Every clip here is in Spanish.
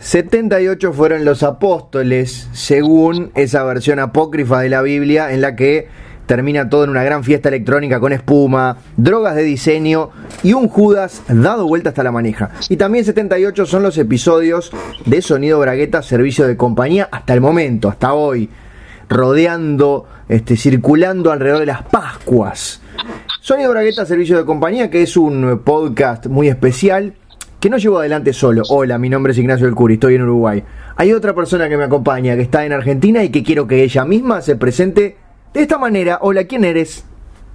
78 fueron los apóstoles, según esa versión apócrifa de la Biblia, en la que termina todo en una gran fiesta electrónica con espuma, drogas de diseño y un Judas dado vuelta hasta la manija. Y también 78 son los episodios de Sonido Bragueta, servicio de compañía, hasta el momento, hasta hoy, rodeando, este, circulando alrededor de las Pascuas. Sonido Bragueta, servicio de compañía, que es un podcast muy especial que no llevo adelante solo. Hola, mi nombre es Ignacio del Curi, estoy en Uruguay. Hay otra persona que me acompaña que está en Argentina y que quiero que ella misma se presente de esta manera. Hola, ¿quién eres?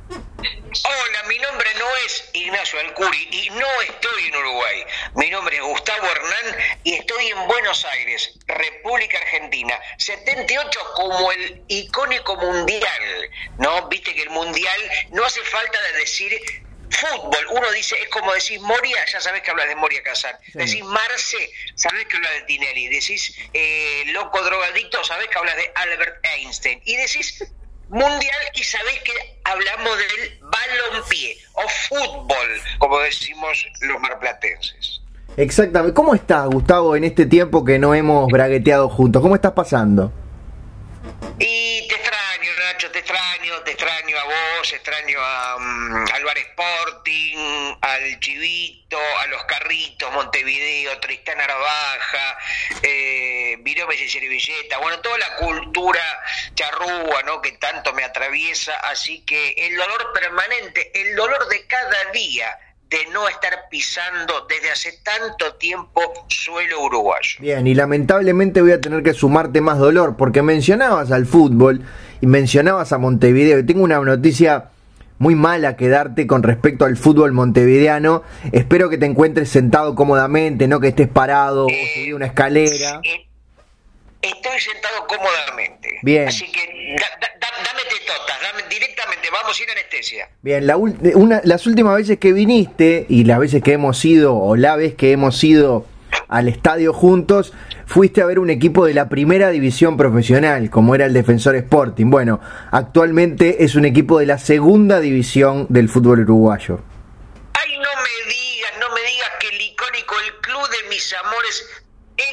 Hola, mi nombre no es Ignacio Alcuri y no estoy en Uruguay. Mi nombre es Gustavo Hernán y estoy en Buenos Aires, República Argentina. 78 como el icónico mundial, ¿no? Viste que el mundial no hace falta de decir fútbol, uno dice, es como decís Moria, ya sabes que hablas de Moria Kazan. Decís Marce, sabes que hablas de Tinelli. Decís eh, loco drogadicto, sabes que hablas de Albert Einstein. Y decís mundial y sabés que hablamos del balompié o fútbol, como decimos los marplatenses. Exactamente. ¿Cómo estás, Gustavo, en este tiempo que no hemos bragueteado juntos? ¿Cómo estás pasando? Y te extraño, Nacho, te extraño, te extraño a vos, extraño a, mm, al Bar Sporting, al Chivito, a los Carritos, Montevideo, Tristán Arbaja, eh, Virome y Servilleta, bueno, toda la cultura charrúa, ¿no? Que tanto me atraviesa, así que el dolor permanente, el dolor de cada día, de no estar pisando desde hace tanto tiempo suelo uruguayo. Bien, y lamentablemente voy a tener que sumarte más dolor, porque mencionabas al fútbol y mencionabas a Montevideo, y tengo una noticia muy mala que darte con respecto al fútbol montevideano. Espero que te encuentres sentado cómodamente, no que estés parado o Eh, subido una escalera. eh, Estoy sentado cómodamente. Bien. Así que da- da- da- dame tetotas, dame directamente, vamos sin anestesia. Bien, la una- las últimas veces que viniste y las veces que hemos ido, o la vez que hemos ido al estadio juntos, fuiste a ver un equipo de la primera división profesional, como era el Defensor Sporting. Bueno, actualmente es un equipo de la segunda división del fútbol uruguayo.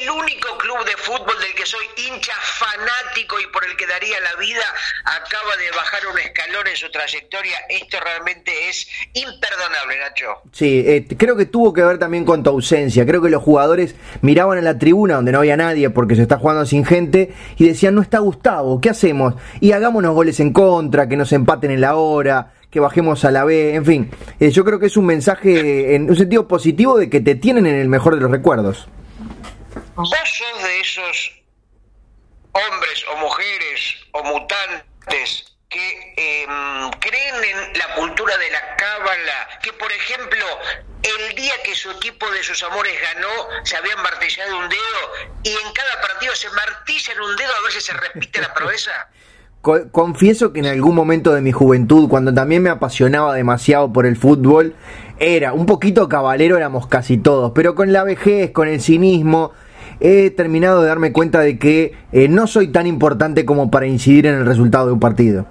El único club de fútbol del que soy hincha fanático y por el que daría la vida, acaba de bajar un escalón en su trayectoria. Esto realmente es imperdonable, Nacho. Sí, eh, creo que tuvo que ver también con tu ausencia. Creo que los jugadores miraban a la tribuna donde no había nadie porque se está jugando sin gente y decían, no está Gustavo, ¿qué hacemos? Y hagámonos goles en contra, que nos empaten en la hora, que bajemos a la B, en fin. Eh, yo creo que es un mensaje en un sentido positivo de que te tienen en el mejor de los recuerdos. Vos sos de esos hombres o mujeres o mutantes que em, creen en la cultura de la cábala, que por ejemplo el día que su equipo de sus amores ganó se habían martillado un dedo y en cada partido se martillan un dedo a ver si se repite la proeza. Co- confieso que en algún momento de mi juventud, cuando también me apasionaba demasiado por el fútbol, era un poquito cabalero, éramos casi todos, pero con la vejez, con el cinismo, he terminado de darme cuenta de que eh, no soy tan importante como para incidir en el resultado de un partido.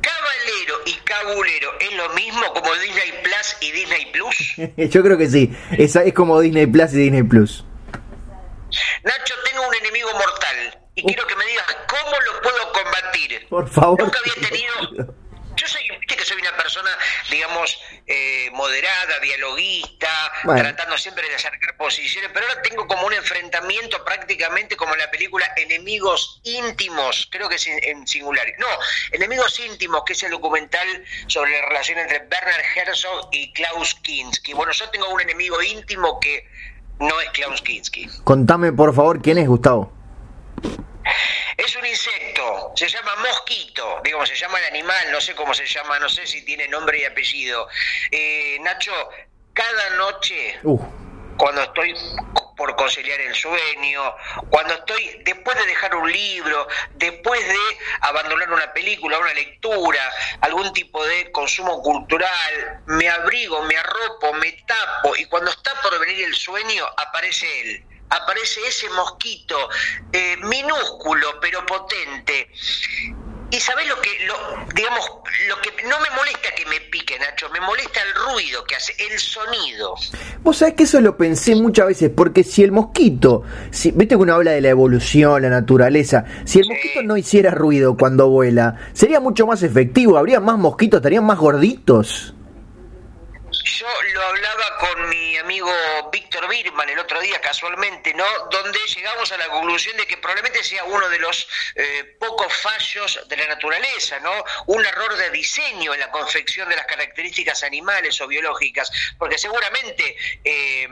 Cabalero y cabulero es lo mismo como Disney Plus y Disney Plus. Yo creo que sí, esa es como Disney Plus y Disney Plus. Nacho, tengo un enemigo mortal y quiero que me digas cómo lo puedo combatir. Por favor. Nunca había tenido. Yo soy, viste que soy una persona, digamos, eh, moderada, dialoguista, Bueno. tratando siempre de acercar posiciones, pero ahora tengo como un enfrentamiento prácticamente como en la película Enemigos íntimos, creo que es en, en singular. No, Enemigos íntimos, que es el documental sobre la relación entre Bernard Herzog y Klaus Kinski. Bueno, yo tengo un enemigo íntimo que no es Klaus Kinski. Contame por favor quién es Gustavo. Es un insecto, se llama mosquito, digo, se llama el animal, no sé cómo se llama, no sé si tiene nombre y apellido. Eh, Nacho, cada noche, Uh, cuando estoy por conciliar el sueño, cuando estoy después de dejar un libro, después de abandonar una película, una lectura, algún tipo de consumo cultural, me abrigo, me arropo, me tapo y cuando está por venir el sueño aparece él. Aparece ese mosquito eh, minúsculo pero potente Y sabes lo que, lo, digamos, lo que no me molesta que me pique, Nacho, me molesta el ruido que hace, el sonido. Vos sabés que eso lo pensé muchas veces, porque si el mosquito, si, viste que uno habla de la evolución, la naturaleza, si el mosquito no hiciera ruido cuando vuela, sería mucho más efectivo, habría más mosquitos, estarían más gorditos. Yo lo hablaba con mi amigo Víctor Birman el otro día casualmente, ¿no? Donde llegamos a la conclusión de que probablemente sea uno de los eh, pocos fallos de la naturaleza, ¿no? Un error de diseño en la confección de las características animales o biológicas, porque seguramente eh,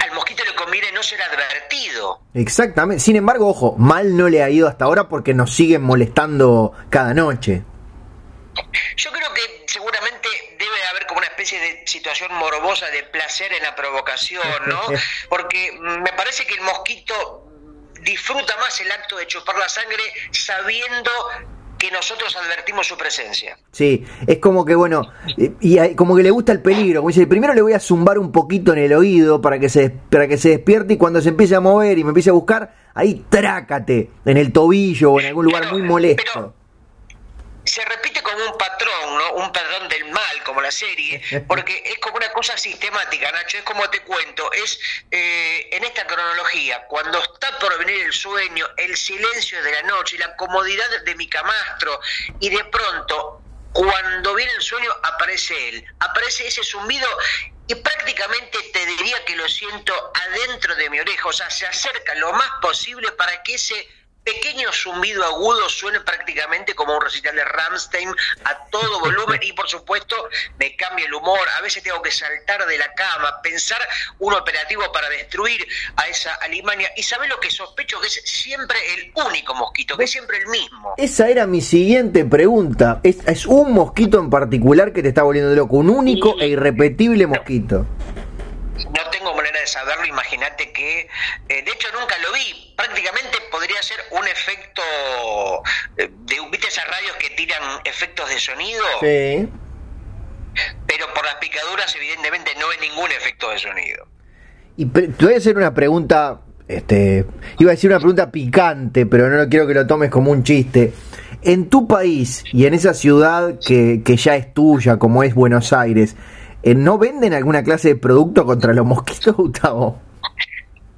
al mosquito le conviene no ser advertido. Exactamente. Sin embargo, ojo, mal no le ha ido hasta ahora porque nos siguen molestando cada noche. Yo creo que seguramente debe haber como una especie de situación morbosa de placer en la provocación, ¿no? Porque me parece que el mosquito disfruta más el acto de chupar la sangre sabiendo que nosotros advertimos su presencia. Sí, es como que bueno, y como que le gusta el peligro, como dice, primero le voy a zumbar un poquito en el oído para que se para que se despierte y cuando se empiece a mover y me empiece a buscar, ahí trácate en el tobillo o en algún lugar muy molesto se repite como un patrón, ¿no? Un patrón del mal, como la serie, porque es como una cosa sistemática, Nacho, es como te cuento, es eh, en esta cronología, cuando está por venir el sueño, el silencio de la noche, la comodidad de mi camastro, y de pronto, cuando viene el sueño, aparece él, aparece ese zumbido y prácticamente te diría que lo siento adentro de mi oreja, o sea, se acerca lo más posible para que ese pequeño zumbido agudo suena prácticamente como un recital de Ramstein a todo volumen y por supuesto me cambia el humor, a veces tengo que saltar de la cama, pensar un operativo para destruir a esa Alemania. Y sabes lo que sospecho que es siempre el único mosquito, que es siempre el mismo. Esa era mi siguiente pregunta, es, es un mosquito en particular que te está volviendo loco, un único e irrepetible mosquito. no tengo manera de saberlo, imagínate que, eh, de hecho nunca lo vi, prácticamente podría ser un efecto, eh, de, ¿viste esas radios que tiran efectos de sonido? Sí. Pero por las picaduras evidentemente no hay ningún efecto de sonido. Y te voy a hacer una pregunta, este, iba a decir una pregunta picante, pero no quiero que lo tomes como un chiste. En tu país y en esa ciudad que, que ya es tuya, como es Buenos Aires, ¿No venden alguna clase de producto contra los mosquitos, Gustavo?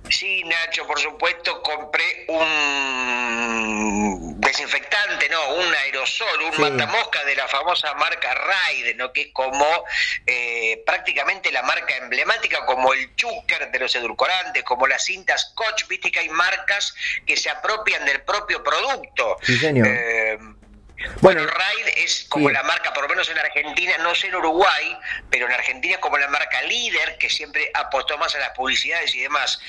Sí, Nacho, por supuesto, compré un desinfectante, no, un aerosol, un matamosca de la famosa marca Raid, ¿no? que es como eh, prácticamente la marca emblemática, como el Chucker de los edulcorantes, como las cintas Scotch, viste que hay marcas que se apropian del propio producto. Sí, señor. Eh, bueno, Raid es como la marca, por lo menos en Argentina, no sé en Uruguay, pero en Argentina es como la marca líder que siempre apostó más a las publicidades y demás.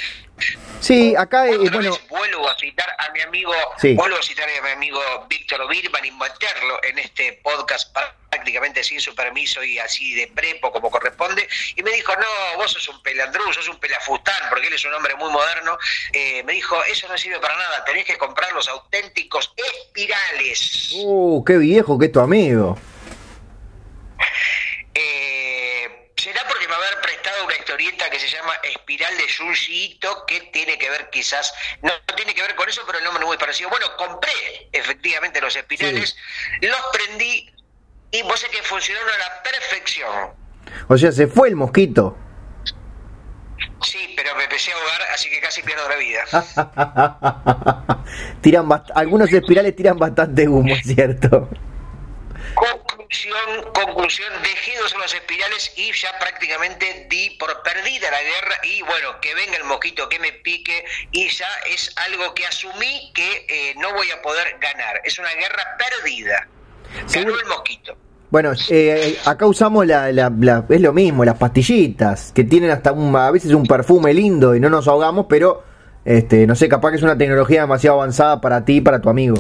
Sí, acá es bueno. Vuelvo a citar a mi amigo, vuelvo a citar a mi amigo Víctor Birman y meterlo en este podcast prácticamente sin su permiso y así de prepo como corresponde, y me dijo, no, vos sos un pelandrú, sos un pelafustán, porque él es un hombre muy moderno, eh, me dijo, eso no sirve para nada, tenés que comprar los auténticos espirales. Uh, qué viejo que tu amigo. Eh, será porque me haber prestado una historieta que se llama Espiral de Junji que tiene que ver quizás, no, tiene que ver con eso, pero el nombre es muy parecido. Bueno, compré efectivamente los espirales, los prendí, y vos sé que funcionaron a la perfección. O sea, se fue el mosquito. Sí, pero me empecé a ahogar, así que casi pierdo la vida. tiran algunos espirales tiran bastante humo, ¿cierto? Conclusión, conclusión, dejé de usar los espirales y ya prácticamente di por perdida la guerra y bueno, que venga el mosquito, que me pique y ya es algo que asumí que eh, no voy a poder ganar. Es una guerra perdida. Ganó el mosquito. Bueno, eh, acá usamos la, es lo mismo, las pastillitas, que tienen hasta un, a veces un perfume lindo y no nos ahogamos, pero este, no sé, capaz que es una tecnología demasiado avanzada para ti y para tu amigo.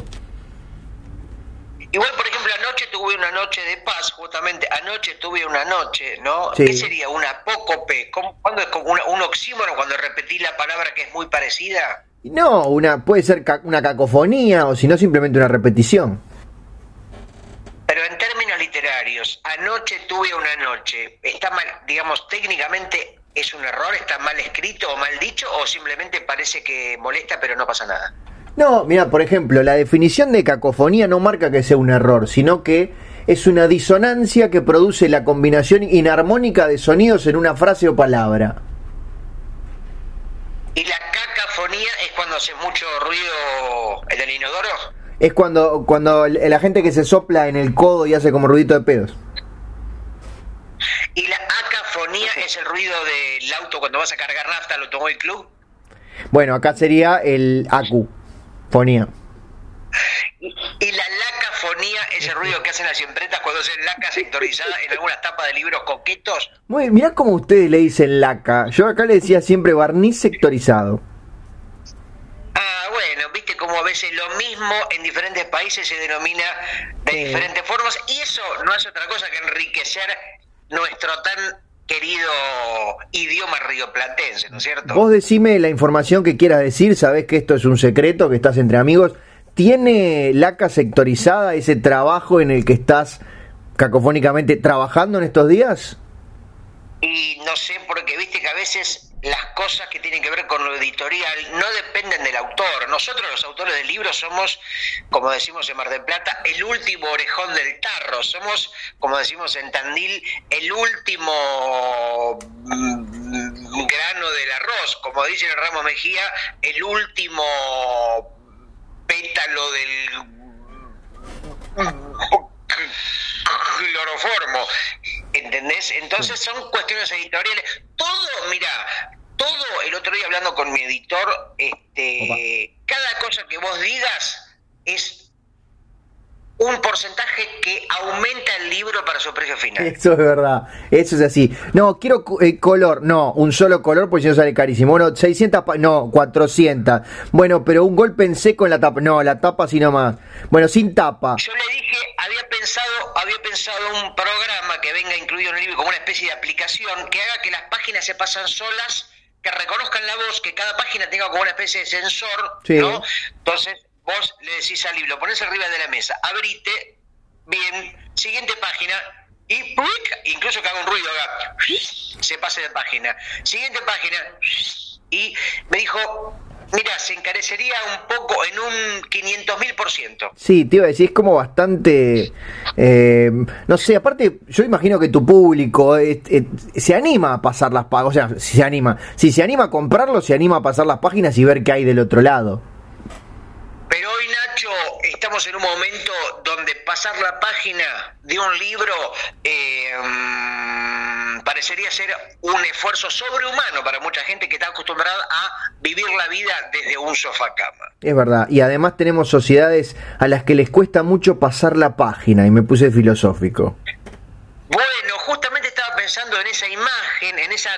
Igual, por ejemplo, anoche tuve una noche de paz, justamente, anoche tuve una noche, ¿no? ¿Qué sería? ¿Una apócope? ¿Cuándo es como un oxímono cuando repetí la palabra que es muy parecida? No, una, puede ser una cacofonía o si no simplemente una repetición. Pero en términos literarios, anoche tuve una noche, ¿está mal, digamos, técnicamente es un error, está mal escrito o mal dicho o simplemente parece que molesta pero no pasa nada? No, mira, por ejemplo, la definición de cacofonía no marca que sea un error, sino que es una disonancia que produce la combinación inarmónica de sonidos en una frase o palabra. ¿Y la cacofonía es cuando hace mucho ruido en el inodoro? Es cuando, cuando la gente que se sopla en el codo y hace como ruidito de pedos. ¿Y la acafonía es el ruido del auto cuando vas a cargar nafta al automóvil club? Bueno, acá sería el acu, fonía. Y la lacafonía es el ruido que hacen las impretas cuando hacen laca sectorizada en algunas tapas de libros coquetos. Muy, mirá cómo ustedes le dicen laca. Yo acá le decía siempre barniz sectorizado. Ah, bueno, viste como a veces lo mismo en diferentes países se denomina de diferentes formas y eso no hace otra cosa que enriquecer nuestro tan querido idioma rioplatense, ¿no es cierto? Vos decime la información que quieras decir, sabés que esto es un secreto, que estás entre amigos. ¿Tiene LACA sectorizada ese trabajo en el que estás cacofónicamente trabajando en estos días? Y no sé, porque viste que a veces las cosas que tienen que ver con lo editorial no dependen del autor. Nosotros los autores de libros somos, como decimos en Mar del Plata, el último orejón del tarro. Somos, como decimos en Tandil, el último mm, grano del arroz. Como dice el Ramo Mejía, el último pétalo del cloroformo. ¿Entendés? Entonces son cuestiones editoriales. Todo, mira, todo el otro día hablando con mi editor, este, cada cosa que vos digas es un porcentaje que aumenta el libro para su precio final. Eso es verdad, eso es así. No, quiero eh, color, no, un solo color porque si no sale carísimo. Bueno, 600, no, 400. Bueno, pero un golpe en seco en la tapa, no, la tapa así nomás. Bueno, sin tapa. Yo le dije, había pensado, había pensado un programa que venga incluido en el libro como una especie de aplicación que haga que las páginas se pasan solas que reconozcan la voz, que cada página tenga como una especie de sensor, ¿no? Entonces, vos le decís al libro, lo pones arriba de la mesa, abrite, bien, siguiente página, y incluso que haga un ruido, haga, se pase de página. Siguiente página, y me dijo, mira, se encarecería un poco en un 500 mil por ciento. Sí, te iba a decir, es como bastante, eh, no sé, aparte, yo imagino que tu público se anima a pasar las páginas, o sea, se anima, si se anima a comprarlo, se anima a pasar las páginas y ver qué hay del otro lado. Pero hoy, Nacho, estamos en un momento donde pasar la página de un libro eh, mm, parecería ser un esfuerzo sobrehumano para mucha gente que está acostumbrada a vivir la vida desde un sofá cama. Es verdad, y además tenemos sociedades a las que les cuesta mucho pasar la página, y me puse filosófico. Bueno, justamente estaba pensando en esa imagen, en esa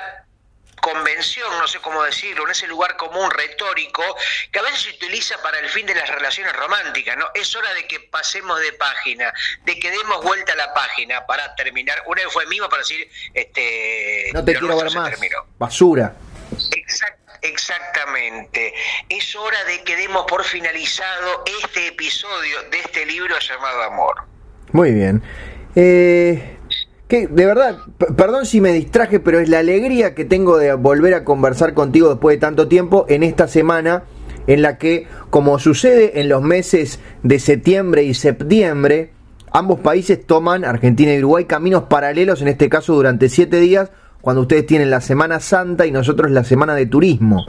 convención, no sé cómo decirlo, en ese lugar común retórico que a veces se utiliza para el fin de las relaciones románticas, ¿no? Es hora de que pasemos de página, de que demos vuelta a la página para terminar, un eufemismo para decir, este... No te quiero ver más, basura. exactamente. Es hora de que demos por finalizado este episodio de este libro llamado Amor. Muy bien. Eh, que de verdad, perdón si me distraje, pero es la alegría que tengo de volver a conversar contigo después de tanto tiempo en esta semana en la que, como sucede en los meses de septiembre y septiembre, ambos países toman, Argentina y Uruguay, caminos paralelos, en este caso durante siete días, cuando ustedes tienen la Semana Santa y nosotros la Semana de Turismo.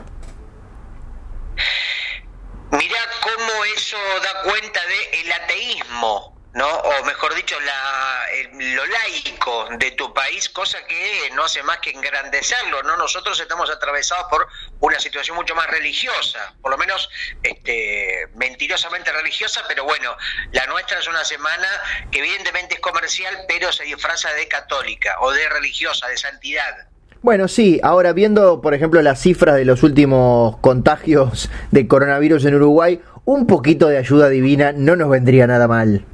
Mirá cómo eso da cuenta de el ateísmo ¿no? O mejor dicho, la, lo laico de tu país, cosa que no hace más que engrandecerlo, ¿no? Nosotros estamos atravesados por una situación mucho más religiosa, por lo menos este, mentirosamente religiosa, pero bueno, la nuestra es una semana que evidentemente es comercial, pero se disfraza de católica o de religiosa, de santidad. Bueno, sí, ahora viendo, por ejemplo, las cifras de los últimos contagios de coronavirus en Uruguay, un poquito de ayuda divina no nos vendría nada mal.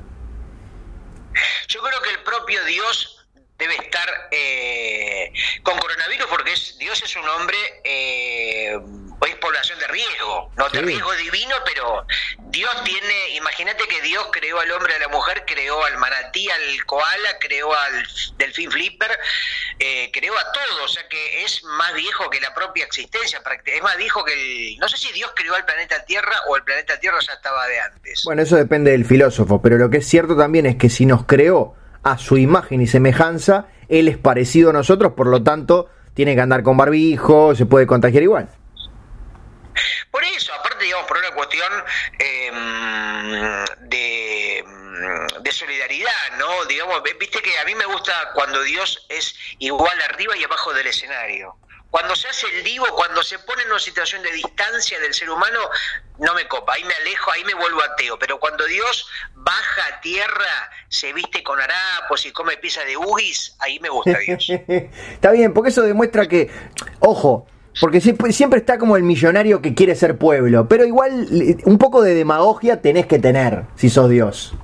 Yo creo que el propio Dios debe estar eh, con coronavirus porque es, Dios es un hombre, eh, es población de riesgo, no de riesgo divino, pero Dios tiene, imagínate que Dios creó al hombre, a la mujer, creó al manatí, al koala, creó al delfín flipper, eh, creó a todo, o sea que es más viejo que la propia existencia, es más viejo que el, no sé si Dios creó al planeta Tierra o el planeta Tierra ya estaba de antes. Bueno, eso depende del filósofo, pero lo que es cierto también es que si nos creó a su imagen y semejanza, él es parecido a nosotros, por lo tanto, tiene que andar con barbijo, se puede contagiar igual. Por eso, aparte, digamos, por una cuestión em, de, de, solidaridad, ¿no? Digamos, viste que a mí me gusta cuando Dios es igual arriba y abajo del escenario. Cuando se hace el divo, cuando se pone en una situación de distancia del ser humano, no me copa, ahí me alejo, ahí me vuelvo ateo. Pero cuando Dios baja a tierra, se viste con harapos y come pieza de ugis, ahí me gusta Dios. está bien, porque eso demuestra que, ojo, porque siempre, está como el millonario que quiere ser pueblo, pero igual un poco de demagogia tenés que tener si sos Dios.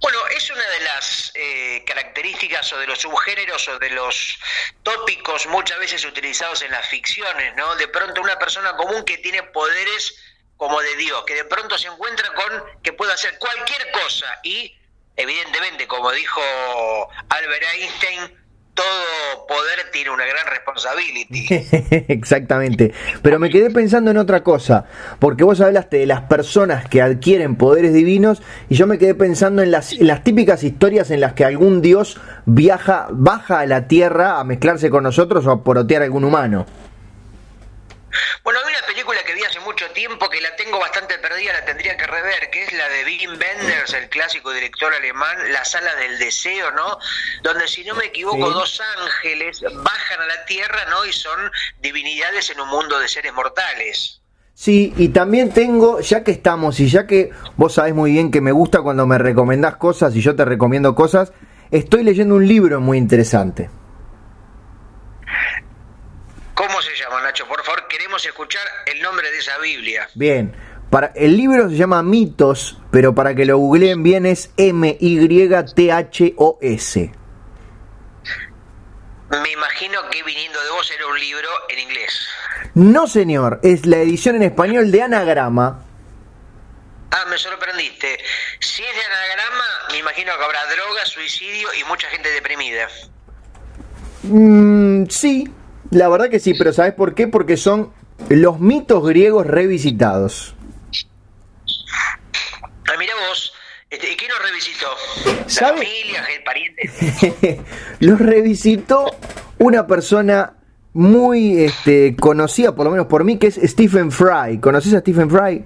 Bueno, es una de las eh, características o de los subgéneros o de los tópicos muchas veces utilizados en las ficciones, ¿no? De pronto una persona común que tiene poderes como de Dios, que de pronto se encuentra con que puede hacer cualquier cosa y evidentemente, como dijo Albert Einstein, poder tiene una gran responsabilidad. Exactamente. Pero me quedé pensando en otra cosa, porque vos hablaste de las personas que adquieren poderes divinos y yo me quedé pensando en las, las típicas historias en las que algún dios viaja, baja a la tierra a mezclarse con nosotros o a porotear a algún humano. Bueno, hay una película mucho tiempo que la tengo bastante perdida, la tendría que rever, que es la de Wim Wenders, el clásico director alemán, La Sala del Deseo, ¿no? Donde, si no me equivoco, dos ángeles bajan a la tierra, ¿no? Y son divinidades en un mundo de seres mortales. Sí, y también tengo, ya que estamos y ya que vos sabés muy bien que me gusta cuando me recomendás cosas y yo te recomiendo cosas, estoy leyendo un libro muy interesante. ¿Cómo se llama, Nacho? Por favor, queremos escuchar el nombre de esa Biblia. Bien, para, el libro se llama Mitos, pero para que lo googleen bien es M-Y-T-H-O-S. Me imagino que viniendo de vos era un libro en inglés. No, señor, es la edición en español de Anagrama. Ah, me sorprendiste. Si es de Anagrama, me imagino que habrá droga, suicidio y mucha gente deprimida. Mm, sí, la verdad que sí, pero ¿sabes por qué? Porque son los mitos griegos revisitados. Ah, mira vos, este, ¿y quién los revisitó? ¿La familia, el pariente? los revisitó una persona muy este, conocida, por lo menos por mí, que es Stephen Fry. ¿Conoces a Stephen Fry?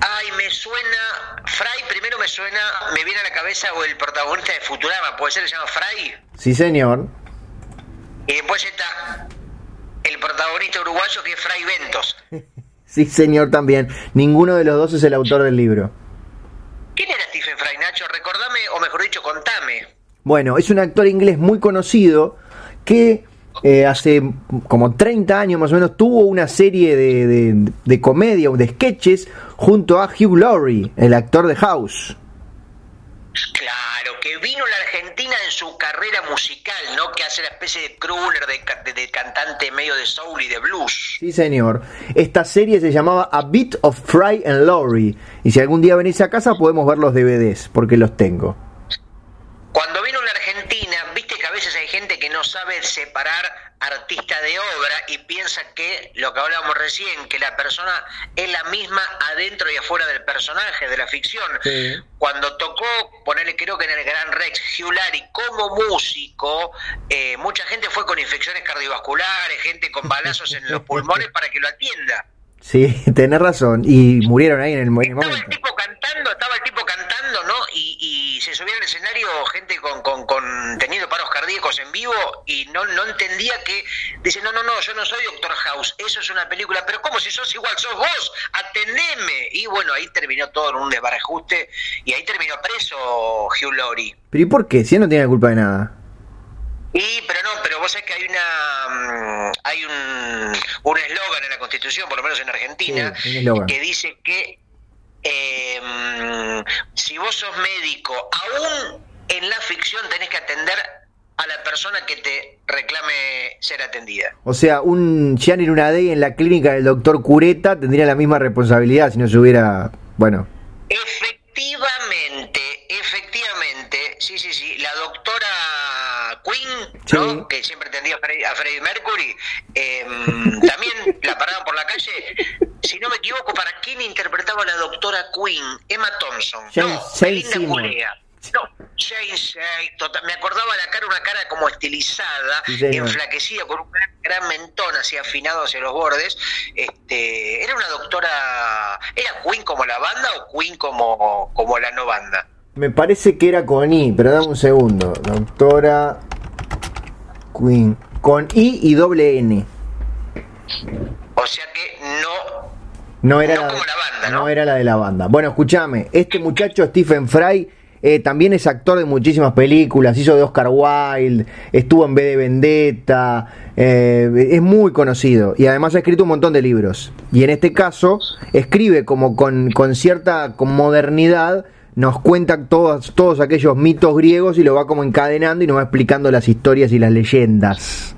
Ay, me suena. Fry primero me suena, me viene a la cabeza o el protagonista de Futurama, ¿puede ser? ¿Se llama Fry? Sí, señor. Y después está el protagonista uruguayo que es Fray Ventos. sí, señor, también. Ninguno de los dos es el autor del libro. ¿Quién era Stephen Fry, Nacho? Recordame, o mejor dicho, contame. Bueno, es un actor inglés muy conocido que eh, hace como 30 años más o menos tuvo una serie de, de, de comedia o de sketches junto a Hugh Laurie, el actor de House. Claro, que vino la Argentina en su carrera musical, ¿no? Que hace la especie de crooner, de, cantante medio de soul y de blues. Sí, señor. Esta serie se llamaba A Bit of Fry and Laurie. Y si algún día venís a casa podemos ver los DVDs, porque los tengo. Cuando vino la Argentina, viste que a veces hay gente que no sabe separar artista de obra y piensa que lo que hablábamos recién, que la persona es la misma adentro y afuera del personaje, de la ficción. Cuando tocó, ponerle creo que en el Gran Rex, Hugh como músico, eh, mucha gente fue con infecciones cardiovasculares, gente con balazos en los pulmones para que lo atienda. Sí, tenés razón. Y murieron ahí en el, momento. Estaba el tipo cantando, estaba el tipo cantando, ¿no? Y, se subía al escenario gente con, con, con, teniendo paros cardíacos en vivo y no, no entendía que. Dice, no, no, no, yo no soy Doctor House, eso es una película, pero ¿cómo si sos igual? ¡Sos vos! ¡Atendeme! Y bueno, ahí terminó todo en un desbarajuste y ahí terminó preso Hugh Laurie. ¿Pero y por qué? Si él no tiene culpa de nada. Y, pero no, pero vos sabés que hay una mm, hay un eslogan en la Constitución, por lo menos en Argentina, que dice que eh, mm, si vos sos médico, aún en la ficción tenés que atender a la persona que te reclame ser atendida. O sea, un Gianni Lunadei en la clínica del doctor Cureta tendría la misma responsabilidad si no se hubiera, bueno. Efectivamente, efectivamente, sí, sí, sí, la doctora Quinn, ¿no? que siempre atendía a Freddie Mercury, em, también la paraban por la calle. Si no me equivoco, ¿para quién interpretaba la doctora Quinn? Emma Thompson. no, Belinda Culea. No, Jane me acordaba la cara, una cara como estilizada, enflaquecida, con un gran, mentón así afinado hacia los bordes. Este, era una doctora, ¿era Queen como la banda o Queen como, como la no banda? Me parece que era con I, pero dame un segundo. Doctora Queen. Con I y doble N. O sea que no. No era, la, como la banda, ¿no? no era la de la banda. Bueno, escúchame. Este muchacho, Stephen Fry eh, también es actor de muchísimas películas, hizo de Oscar Wilde, estuvo en B de Vendetta, eh, es muy conocido y además ha escrito un montón de libros. Y en este caso escribe como con, cierta modernidad, nos cuenta todos, todos aquellos mitos griegos y lo va como encadenando y nos va explicando las historias y las leyendas.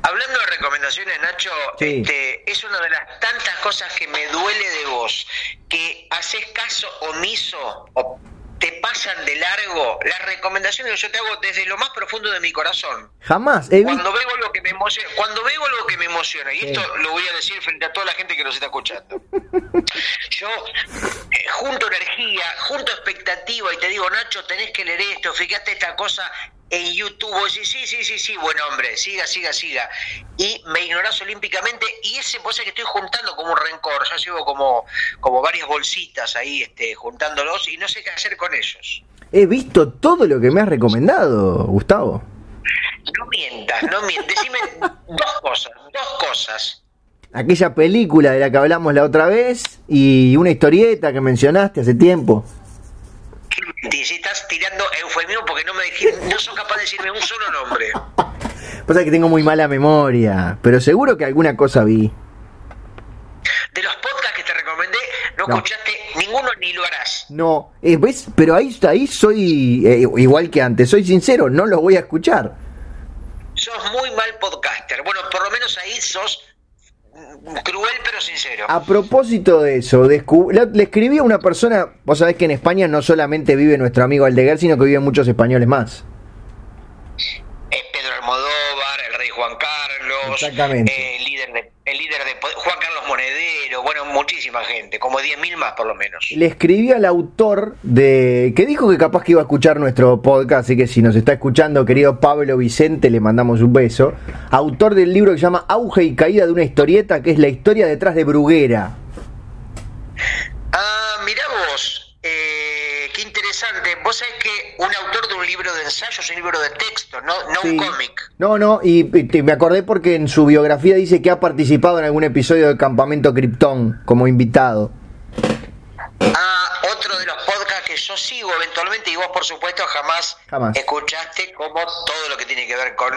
Hablando de recomendaciones, Nacho, este, es una de las tantas cosas que me duele de vos, que haces caso omiso o te pasan de largo las recomendaciones que yo te hago desde lo más profundo de mi corazón. Jamás. Cuando veo algo que me emociona, cuando veo algo que me emociona, y esto lo voy a decir frente a toda la gente que nos está escuchando. yo eh, junto energía, junto expectativa y te digo, Nacho, tenés que leer esto, fíjate esta cosa en YouTube, vos decís, sí, sí, sí, sí, buen hombre, siga, siga, siga. Y me ignorás olímpicamente y ese vos que estoy juntando como un rencor, ya llevo como, como varias bolsitas ahí este, juntándolos y no sé qué hacer con ellos. He visto todo lo que me has recomendado, Gustavo. No mientas, no mientas. Decime dos cosas, dos cosas. Aquella película de la que hablamos la otra vez y una historieta que mencionaste hace tiempo. Si estás tirando eufemismo porque no me no son capaz de decirme un solo nombre. Pasa que tengo muy mala memoria, pero seguro que alguna cosa vi. De los podcasts que te recomendé, no, escuchaste ninguno ni lo harás. No, eh, ¿ves? Pero ahí, ahí soy eh, igual que antes, soy sincero, no los voy a escuchar. Sos muy mal podcaster. Bueno, por lo menos ahí sos cruel pero sincero. A propósito de eso, le escribí a una persona, vos sabés que en España no solamente vive nuestro amigo Aldeguer, sino que viven muchos españoles más. Pedro Almodóvar, el rey Juan Carlos, Exactamente. el líder de, el líder de Juan Carlos Muchísima gente, como 10.000 más por lo menos. Le escribí al autor de que dijo que capaz que iba a escuchar nuestro podcast, así que si nos está escuchando, querido Pablo Vicente, le mandamos un beso. Autor del libro que se llama Auge y caída de una historieta, que es la historia detrás de Bruguera. Ah, mirá vos, eh, qué interesante. Vos sabés que un autor de un libro de ensayos, un libro de texto, no, no un cómic. No, no, y, me acordé porque en su biografía dice que ha participado en algún episodio del Campamento Krypton como invitado. Ah, otro de los podcasts que yo sigo eventualmente y vos por supuesto jamás, escuchaste como todo lo que tiene que ver con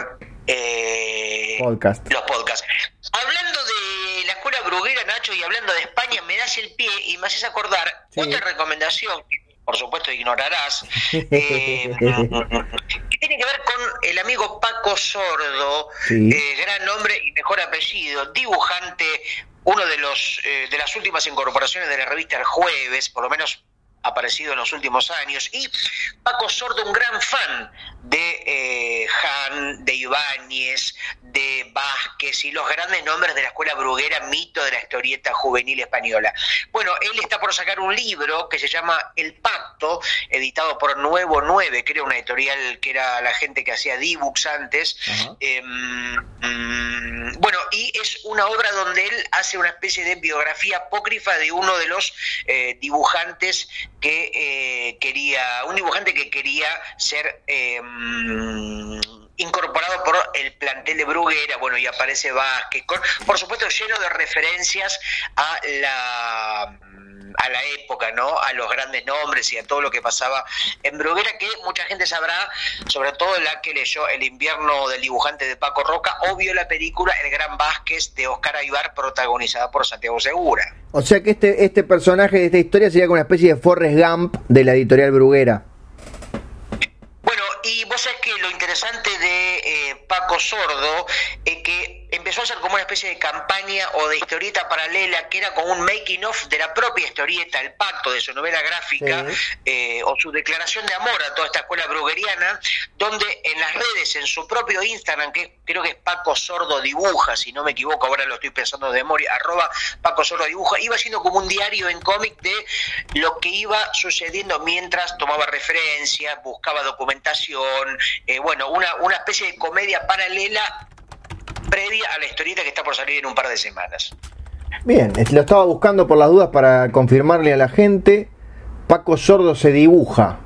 eh, Podcast. los podcasts. Hablando de la escuela bruguera, Nacho, y hablando de España, me das el pie y me haces acordar otra recomendación que por supuesto ignorarás, eh, que tiene que ver con el amigo Paco Sordo, eh, gran nombre y mejor apellido, dibujante, uno de los eh, de las últimas incorporaciones de la revista El Jueves, por lo menos aparecido en los últimos años. Y Paco Sordo, un gran fan de eh, Han, de Ibáñez, de Vázquez y los grandes nombres de la escuela bruguera, mito de la historieta juvenil española. Bueno, él está por sacar un libro que se llama El Pacto, editado por Nuevo 9, creo una editorial que era la gente que hacía D-Books antes. Em, mm, bueno, y es una obra donde él hace una especie de biografía apócrifa de uno de los eh, dibujantes que eh, quería, un dibujante que quería ser em, incorporado por el plantel de Bruguera, bueno, y aparece Vázquez, por supuesto lleno de referencias a la a la época, ¿no? A los grandes nombres y a todo lo que pasaba en Bruguera, que mucha gente sabrá, sobre todo la que leyó El invierno del dibujante de Paco Roca, o vio la película El Gran Vázquez de Oscar Aybar, protagonizada por Santiago Segura. O sea que este, este personaje de esta historia sería como una especie de Forrest Gump de la editorial Bruguera y vos sabés que lo interesante de eh, Paco Sordo es que empezó a hacer como una especie de campaña o de historieta paralela, que era como un making of de la propia historieta, el pacto de su novela gráfica, eh, o su declaración de amor a toda esta escuela brugueriana, donde en las redes, en su propio Instagram, que creo que es Paco Sordo Dibuja, si no me equivoco, ahora lo estoy pensando de memoria, arroba Paco Sordo Dibuja, iba siendo como un diario en cómic de lo que iba sucediendo mientras tomaba referencias, buscaba documentación, eh, bueno, una, una especie de comedia paralela previa a la historieta que está por salir en un par de semanas. Bien, lo estaba buscando por las dudas para confirmarle a la gente. Paco Sordo se dibuja.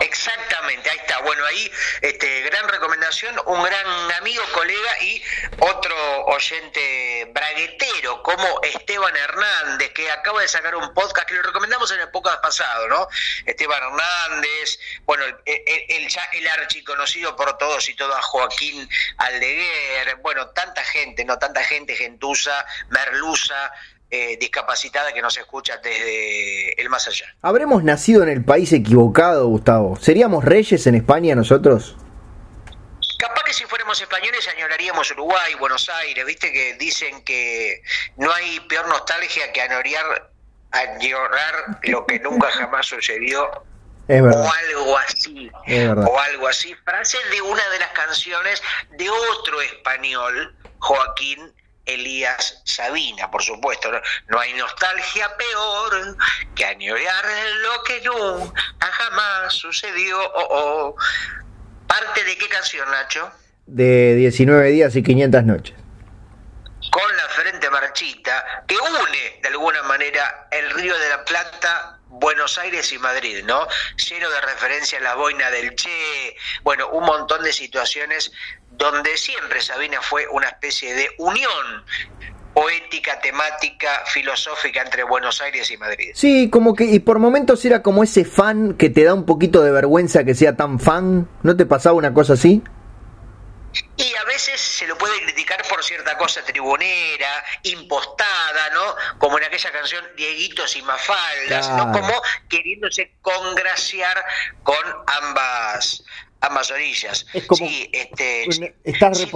Exactamente, ahí está. Bueno, ahí, este, gran recomendación, un gran amigo, colega y otro oyente braguetero como Esteban Hernández, que acaba de sacar un podcast que lo recomendamos en el podcast pasado, ¿no? Esteban Hernández, bueno, el, el, el archiconocido por todos y todas, Joaquín Aldeguer, bueno, tanta gente, ¿no? Tanta gente, gentuza, merluza, eh, discapacitada que nos escucha desde el más allá. ¿Habremos nacido en el país equivocado, Gustavo? ¿Seríamos reyes en España nosotros? Capaz que si fuéramos españoles añoraríamos Uruguay, Buenos Aires, viste que dicen que no hay peor nostalgia que añorar, añorar lo que nunca jamás sucedió o algo así, o algo así. Frase de una de las canciones de otro español, Joaquín Elías Sabina, por supuesto. No, hay nostalgia peor que añorar lo que nunca jamás sucedió. Oh, ¿Parte de qué canción, Nacho? De 19 días y 500 noches. Con la frente marchita, que une de alguna manera el Río de la Plata Buenos Aires y Madrid, ¿no? Lleno de referencia a la boina del Che, bueno, un montón de situaciones donde siempre Sabina fue una especie de unión poética, temática, filosófica entre Buenos Aires y Madrid. Sí, como que, y por momentos era como ese fan que te da un poquito de vergüenza que sea tan fan, ¿no te pasaba una cosa así? Y a veces se lo puede criticar por cierta cosa tribunera, impostada, ¿no? Como en aquella canción Dieguitos y Mafaldas, ¿no? Como queriéndose congraciar con ambas ambas orillas. Es como, sí, este, estás si,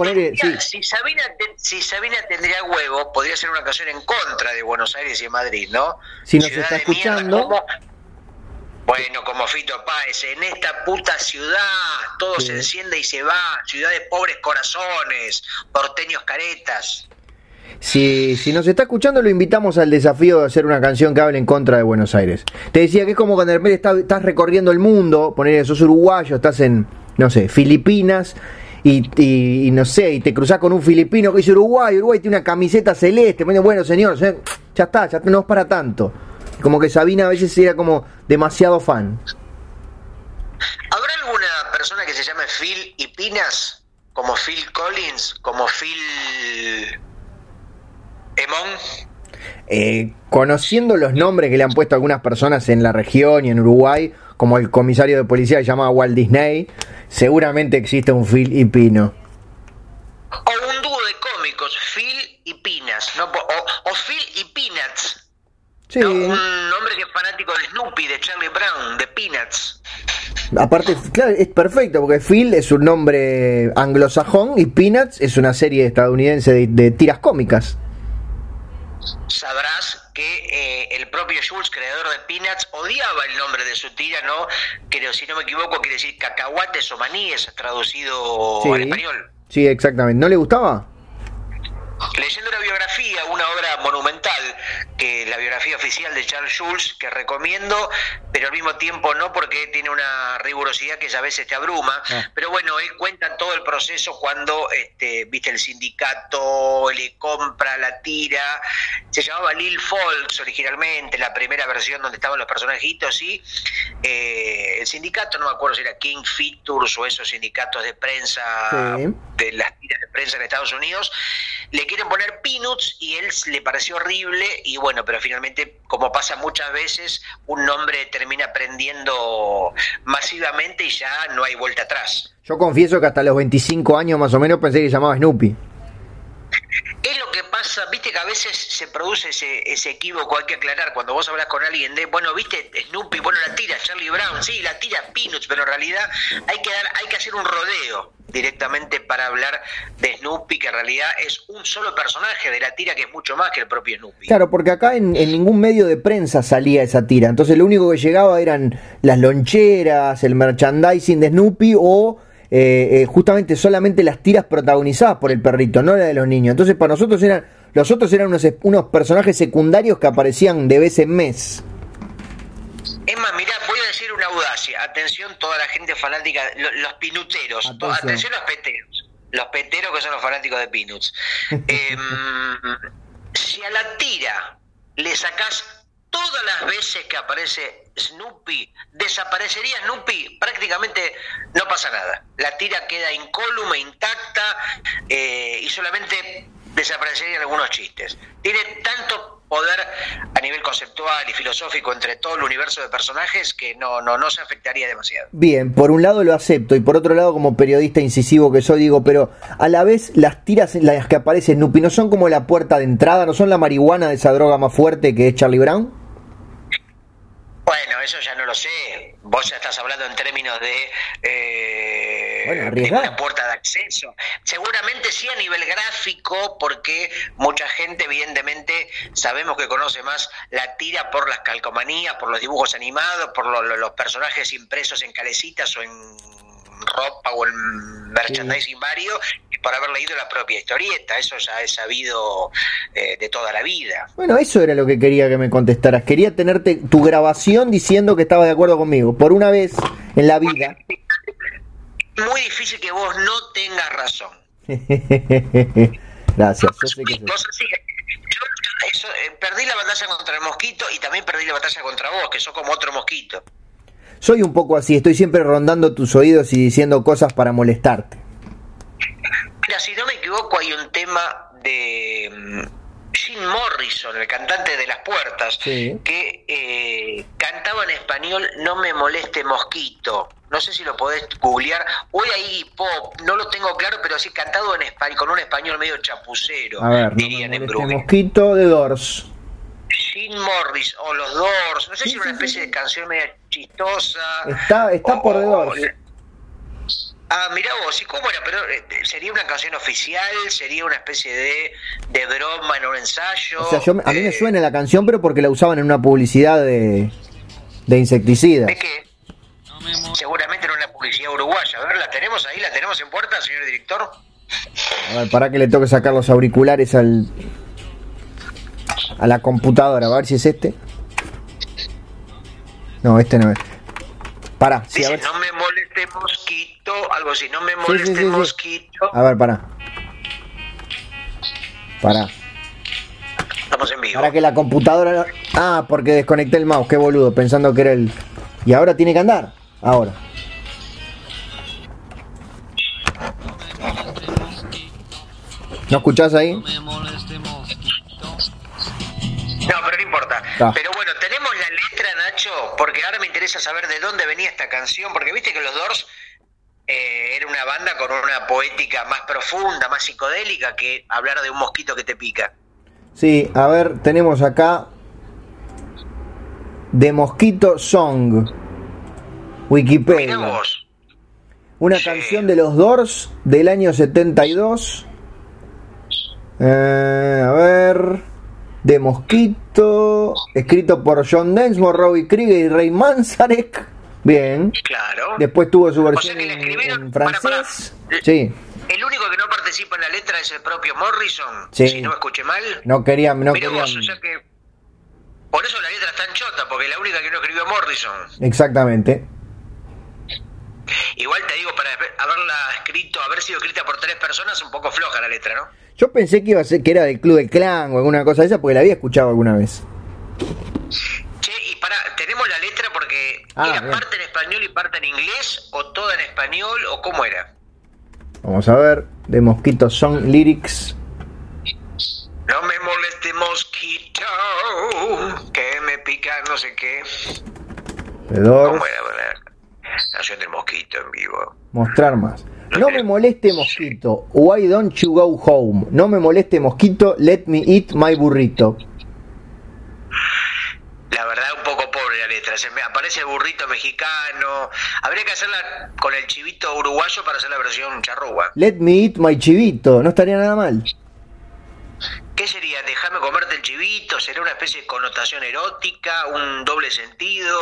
si, Sabina, si Sabina tendría huevo, podría ser una canción en contra de Buenos Aires y Madrid, ¿no? Si nos está escuchando... Bueno, como Fito Páez, en esta puta ciudad todo se enciende y se va, ciudad de pobres corazones, porteños caretas. Si, si nos está escuchando, lo invitamos al desafío de hacer una canción que hable en contra de Buenos Aires. Te decía que es como cuando de estás, recorriendo el mundo, poner sos uruguayo, estás en, no sé, Filipinas, y, no sé, y te cruzás con un filipino que dice Uruguay, Uruguay tiene una camiseta celeste, bueno señor, ya está, ya no es para tanto. Como que Sabina a veces era como demasiado fan. ¿Habrá alguna persona que se llame Phil y? Como Phil Collins, como Phil Eh, conociendo los nombres que le han puesto algunas personas en la región y en Uruguay, como el comisario de policía que se llama Walt Disney, seguramente existe un Phil y Pino. O un dúo de cómicos, Phil y Pinas, ¿no? o, o Phil y Peanuts. Un hombre que es fanático de Snoopy, de Charlie Brown, de Peanuts. Aparte, claro, es perfecto porque Phil es un nombre anglosajón y Peanuts es una serie estadounidense de, tiras cómicas. Sabrás que eh, el propio Jules, creador de Peanuts, odiaba el nombre de su tira, ¿no? Que si no me equivoco quiere decir cacahuates o maníes, traducido al español. Sí, exactamente. ¿No le gustaba? Leyendo una biografía, una obra monumental, que la biografía oficial de Charles Schulz, que recomiendo, pero al mismo tiempo no porque tiene una rigurosidad que a veces te abruma, ah. pero bueno, él cuenta todo el proceso cuando, este, viste, el sindicato le compra la tira, se llamaba Lil Folks originalmente, la primera versión donde estaban los personajitos, y eh, el sindicato, no me acuerdo si era King Features o esos sindicatos de prensa, de las tiras de prensa en Estados Unidos, le quieren poner Peanuts y él le pareció horrible y bueno, pero finalmente, como pasa muchas veces, un nombre termina aprendiendo masivamente y ya no hay vuelta atrás. Yo confieso que hasta los 25 años más o menos pensé que llamaba Snoopy. Es lo que pasa viste que a veces se produce ese, ese equívoco, hay que aclarar, cuando vos hablas con alguien de, bueno, viste, Snoopy, bueno, la tira Charlie Brown, sí, la tira Peanuts, pero en realidad hay que, dar, hay que hacer un rodeo directamente para hablar de Snoopy, que en realidad es un solo personaje de la tira que es mucho más que el propio Snoopy. Claro, porque acá en, en ningún medio de prensa salía esa tira, entonces lo único que llegaba eran las loncheras, el merchandising de Snoopy o eh, eh, justamente solamente las tiras protagonizadas por el perrito, no la de los niños. Entonces para nosotros eran, los otros eran unos, unos personajes secundarios que aparecían de vez en mes. Es más, mirá, voy a decir una audacia. Atención toda la gente fanática, lo- los pinuteros. Atención. Atención. los peteros. Los peteros que son los fanáticos de Peanuts. Em, si a la tira le sacás todas las veces que aparece Snoopy, desaparecería Snoopy, prácticamente no pasa nada. La tira queda incólume, intacta eh, y solamente desaparecerían algunos chistes. Tiene tanto poder a nivel conceptual y filosófico entre todo el universo de personajes que no, no, no se afectaría demasiado. Bien, por un lado lo acepto y por otro lado como periodista incisivo que soy digo, pero a la vez las tiras en las que aparece Snoopy no son como la puerta de entrada, no son la marihuana de esa droga más fuerte que es Charlie Brown. Bueno, eso ya no lo sé. Vos ya estás hablando en términos de, eh, Bueno, de una puerta de acceso. Seguramente sí a nivel gráfico, porque mucha gente, evidentemente, sabemos que conoce más la tira por las calcomanías, por los dibujos animados, por lo- lo- los personajes impresos en calecitas o en ropa o en merchandising vario, que por haber leído la propia historieta. Eso ya es sabido eh, de toda la vida. Bueno, eso era lo que quería que me contestaras. Quería tenerte tu grabación diciendo que estaba de acuerdo conmigo. Por una vez en la vida. Muy difícil que vos no tengas razón. Gracias. Sé que yo, eso, eh, perdí la batalla contra el mosquito y también perdí la batalla contra vos, que sos como otro mosquito. Soy un poco así, estoy siempre rondando tus oídos y diciendo cosas para molestarte. Mira, si no me equivoco, hay un tema de mm, Jim Morrison, el cantante de Las Puertas, Sí. que eh, cantaba en español No me moleste mosquito. No sé si lo podés googlear. Hoy ahí pop, no lo tengo claro, pero sí cantado en español, con un español medio chapucero, A ver, no me dirían en mosquito de Doors. Jim Morris o los Doors, no sé Sí, si era una sí, especie sí. de canción media chistosa. Está, está o- por The Doors. Ah, mirá vos, ¿y cómo era? Pero eh, ¿sería una canción oficial? ¿Sería una especie de, de broma en un ensayo? O sea, yo, a mí me Eh, suena la canción, pero porque la usaban en una publicidad de, de insecticidas. ¿De qué? Seguramente era una publicidad uruguaya. A ver, ¿la tenemos ahí? ¿La tenemos en puerta, señor director? A ver, para que le toque sacar los auriculares al a la computadora, a ver si es este. No, este no es. Para, sí, a ver. no me moleste mosquito, algo así, no me moleste sí, sí, sí. mosquito. A ver, para. Para. Estamos en vivo. Para que la computadora. Ah, porque desconecté el mouse, qué boludo, pensando que era el. Y ahora tiene que andar. Ahora. ¿No escuchás ahí? No, pero no importa. Ah. Pero bueno, tenemos la letra, Nacho, porque ahora me interesa saber de dónde venía esta canción, porque viste que los Doors eh, era una banda con una poética más profunda, más psicodélica que hablar de un mosquito que te pica. Sí, a ver, tenemos acá. De Mosquito Song. Wikipedia. vos. Una Sí. canción de los Doors del año 72. Eh, a ver. De Mosquito. Escrito por John Densmore, Robbie Krieger y Ray Manzarek. Bien. Claro. Después tuvo su versión que la en, escribieron- en francés. para. Sí. El único que no participa en la letra es el propio Morrison, Sí. si no me escuché mal. No querían, no Mirá querían. vos, o sea que... Por eso la letra es tan chota, porque la única que no escribió Morrison. Exactamente. Igual te digo, para haberla escrito, haber sido escrita por tres personas, un poco floja la letra, ¿no? Yo pensé que iba a ser que era del Club del Clan o alguna cosa de esa porque la había escuchado alguna vez. Che, y para, tenemos la letra porque Ah, era bien. parte en español y parte en inglés, o toda en español, o cómo era. Vamos a ver. De Mosquito Song Lyrics. No me moleste mosquito, que me pica no sé qué. ¿Cómo era? La canción del mosquito en vivo. Mostrar más. No me moleste mosquito. Why don't you go home? No me moleste mosquito. Let me eat my burrito. La verdad, un poco pobre la letra. Se me aparece el burrito mexicano. Habría que hacerla con el chivito uruguayo para hacer la versión charrúa. Let me eat my chivito. No estaría nada mal. ¿Qué sería? Déjame comerte el chivito. ¿Sería una especie de connotación erótica? ¿Un doble sentido?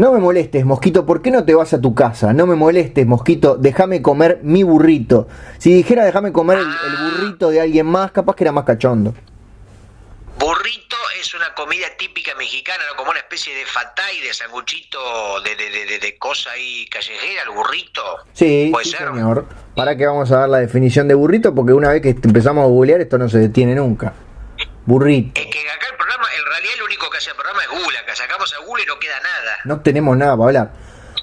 No me molestes, mosquito, ¿por qué no te vas a tu casa? No me molestes, mosquito, déjame comer mi burrito. Si dijera déjame comer el, el burrito de alguien más, capaz que era más cachondo. Burrito es una comida típica mexicana, ¿no? como una especie de fatay, de sanguchito, de, de, de, de- de cosa ahí callejera, el burrito. Sí, Puede sí, ser. señor. ¿Para que vamos a dar la definición de burrito? Porque una vez que empezamos a googlear, esto no se detiene nunca. Burrito. Es que acá el programa, en realidad el único que hace el programa es Google, acá sacamos a Google y no queda nada. No tenemos nada para hablar.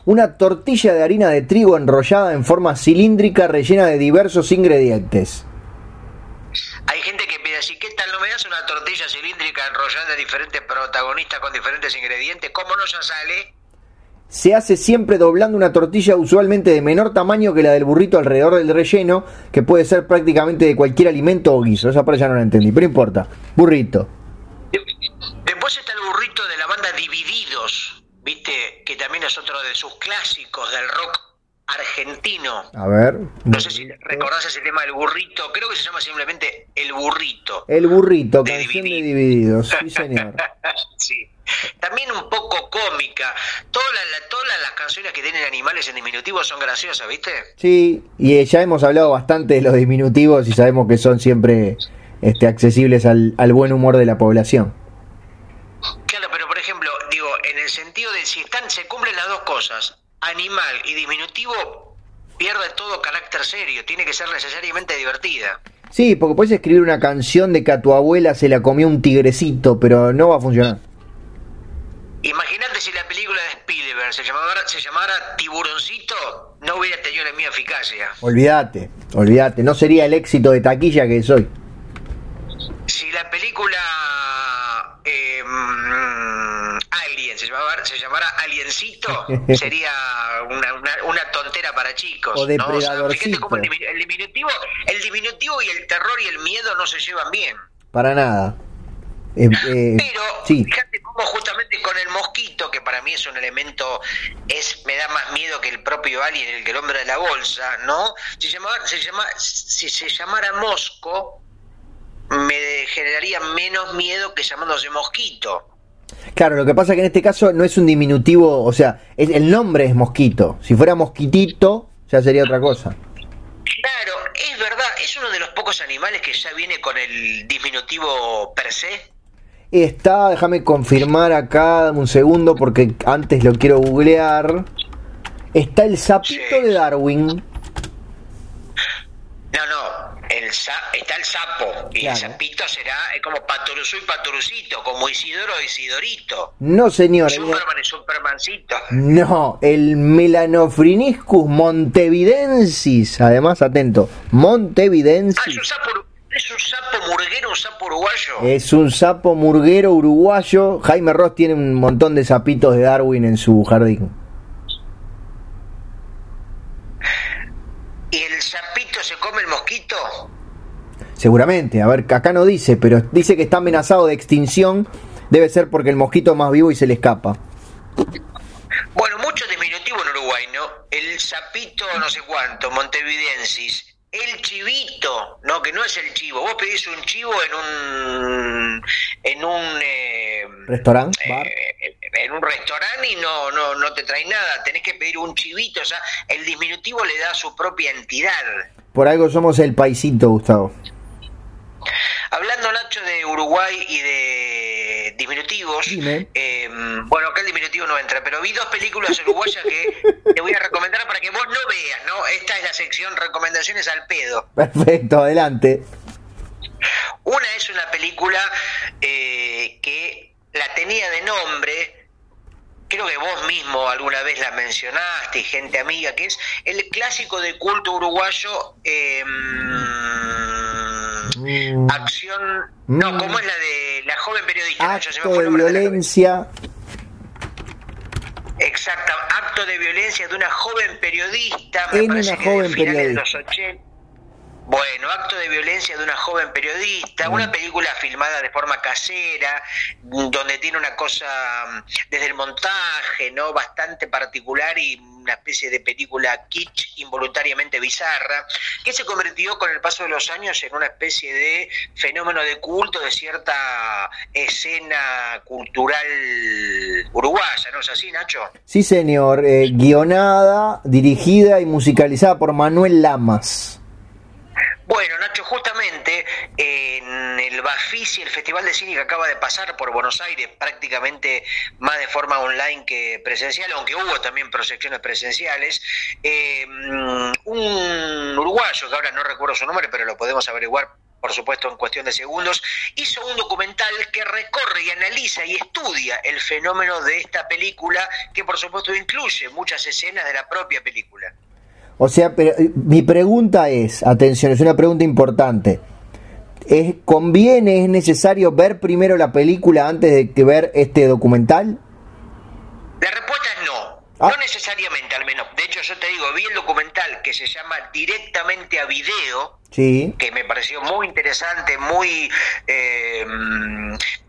Una tortilla de harina de trigo enrollada en forma cilíndrica rellena de diversos ingredientes. Hay gente que pide así, ¿qué tal? ¿No me das una tortilla cilíndrica enrollada de diferentes protagonistas con diferentes ingredientes? ¿Cómo no ya sale? Se hace siempre doblando una tortilla usualmente de menor tamaño que la del burrito alrededor del relleno, que puede ser prácticamente de cualquier alimento o guiso. Esa parte ya no la entendí, pero importa. Burrito. De- Después está el burrito de la banda Divididos, ¿viste? Que también es otro de sus clásicos del rock argentino. A ver. No sé si recordás ese tema del burrito, creo que se llama simplemente El Burrito. El burrito, De canción de Divididos. Sí, señor. sí. También un poco cómica. Todas las, todas las canciones que tienen animales en diminutivo son graciosas, ¿viste? Sí, y eh, ya hemos hablado bastante de los diminutivos y sabemos que son siempre este, accesibles al, al buen humor de la población. Claro, pero por ejemplo, digo, en el sentido de si están, se cumplen las dos cosas, animal y diminutivo, pierde todo carácter serio, tiene que ser necesariamente divertida. Sí, porque puedes escribir una canción de que a tu abuela se la comió un tigrecito, pero no va a funcionar. Imagínate si la película de Spielberg se llamara, se llamara Tiburoncito, no hubiera tenido la misma eficacia. Olvídate, olvídate, no sería el éxito de taquilla que soy. Si la película eh, mm, Alien se llamara, se llamara Aliencito, sería una, una- una tontera para chicos. O ¿no? fíjate cómo el, diminu- el diminutivo, el diminutivo y el terror y el miedo no se llevan bien. Para nada. Eh, eh, Pero sí, fíjate cómo justamente con el mosquito, que para mí es un elemento, es me da más miedo que el propio alien, el que el hombre de la bolsa, ¿no? Si, llamara, se llama, si se llamara mosco, me generaría menos miedo que llamándose mosquito. claro, lo que pasa es que en este caso no es un diminutivo, o sea, es- el nombre es mosquito. Si fuera mosquitito, ya sería otra cosa. Claro, es verdad, es uno de los pocos animales que ya viene con el diminutivo per se. Está, déjame confirmar acá, dame un segundo porque antes lo quiero googlear. Está el sapito Sí. de Darwin. No, no, el sa- está el sapo y Claro. el sapito será es como Patoruzú y Patorucito, como Isidoro y Isidorito. No, señor. Superman y Supermancito. No, el Melanophrinischus montevidensis. Además, atento, Ah, es montevidensis un sapo, es un sapo murguero, un sapo uruguayo. es un sapo murguero uruguayo. Jaime Ross tiene un montón de sapitos de Darwin en su jardín. ¿Y el sapito se come el mosquito? Seguramente, a ver, acá no dice, pero dice que está amenazado de extinción. Debe ser porque el mosquito es más vivo y se le escapa. Bueno, mucho diminutivo en Uruguay, ¿no? El sapito no sé cuánto, montevidensis. El chivito, no, que no es el chivo. Vos pedís un chivo en un... en un... eh, ¿Restaurante? Eh, en un restaurante y no, no, no te trae nada. Tenés que pedir un chivito, o sea, el diminutivo le da su propia entidad. Por algo somos el paisito, Gustavo. Hablando, Nacho, de Uruguay y de diminutivos, eh, bueno, acá el diminutivo no entra, pero vi dos películas uruguayas que te voy a recomendar para que vos no veas, ¿no? Esta es la sección recomendaciones al pedo. Perfecto, adelante. Una es una película eh, que la tenía de nombre, creo que vos mismo alguna vez la mencionaste gente amiga, que es el clásico de culto uruguayo. eh, Mm. Acción. No, Mm. ¿cómo es la de la joven periodista? Acto de violencia. Exacto, acto de violencia de una joven periodista, me parece una que joven de los 80. Bueno, acto de violencia de una joven periodista, una película filmada de forma casera, donde tiene una cosa mm, desde el montaje, ¿no? Bastante particular y una especie de película kitsch involuntariamente bizarra, que se convirtió con el paso de los años en una especie de fenómeno de culto de cierta escena cultural uruguaya, ¿no es así, Nacho? Sí, señor, eh, guionada, dirigida y musicalizada por Manuel Lamas. Bueno, Nacho, justamente en el Bafisi, el Festival de Cine que acaba de pasar por Buenos Aires, prácticamente más de forma online que presencial, aunque hubo también proyecciones presenciales, eh, un uruguayo, que ahora no recuerdo su nombre, pero lo podemos averiguar por supuesto en cuestión de segundos, hizo un documental que recorre y analiza y estudia el fenómeno de esta película, que por supuesto incluye muchas escenas de la propia película. O sea, pero eh, mi pregunta es, atención, es una pregunta importante. ¿Es, ¿Conviene, es necesario ver primero la película antes de que ver este documental? La respuesta es no. Ah. No necesariamente, al menos. De hecho, yo te digo, vi el documental que se llama Directamente a Video, que me pareció muy interesante, muy... Eh,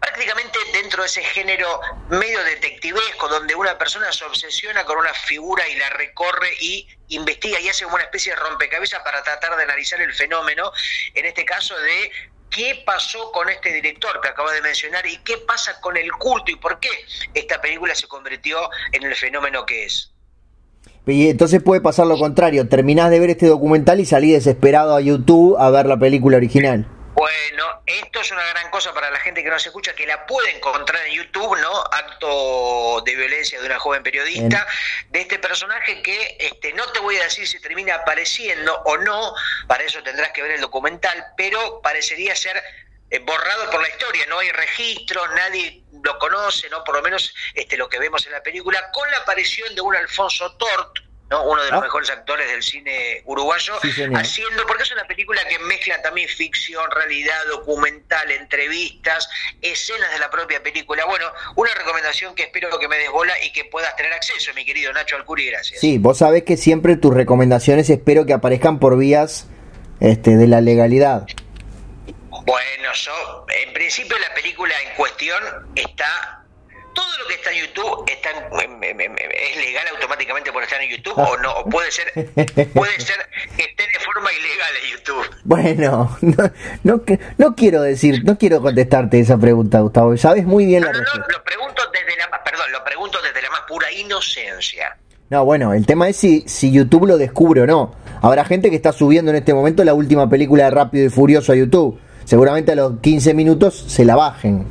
prácticamente dentro de ese género medio detectivesco, donde una persona se obsesiona con una figura y la recorre y investiga y hace como una especie de rompecabezas para tratar de analizar el fenómeno, en este caso de qué pasó con este director que acabo de mencionar y qué pasa con el culto y por qué esta película se convirtió en el fenómeno que es. Y entonces puede pasar lo contrario, terminás de ver este documental y salís desesperado a YouTube a ver la película original. Bueno, esto es una gran cosa para la gente que no se escucha, que la puede encontrar en YouTube, ¿no? Acto de violencia de una joven periodista, de este personaje que este, no te voy a decir si termina apareciendo o no, para eso tendrás que ver el documental, pero parecería ser eh, borrado por la historia, no hay registro, nadie lo conoce, ¿no? Por lo menos este, lo que vemos en la película, con la aparición de un Alfonso Tort, ¿no? uno de los ah. mejores actores del cine uruguayo, haciendo, porque es una película que mezcla también ficción, realidad, documental, entrevistas, escenas de la propia película. Bueno, una recomendación que espero que me desbola y que puedas tener acceso, mi querido Nacho Alcuri, gracias. Sí, vos sabés que siempre tus recomendaciones espero que aparezcan por vías este, de la legalidad. Bueno, yo, en principio la película en cuestión está todo lo que está en YouTube está es legal automáticamente por estar en YouTube o no, o puede ser, puede ser que esté de forma ilegal en YouTube. Bueno, no, no, quiero decir, no quiero contestarte esa pregunta, Gustavo. Sabes muy bien la respuesta. No, lo pregunto desde la, perdón, lo pregunto desde la más pura inocencia. No, bueno, el tema es si, si YouTube lo descubre o no. Habrá gente que está subiendo en este momento la última película de Rápido y Furioso a YouTube. Seguramente a los 15 minutos se la bajen.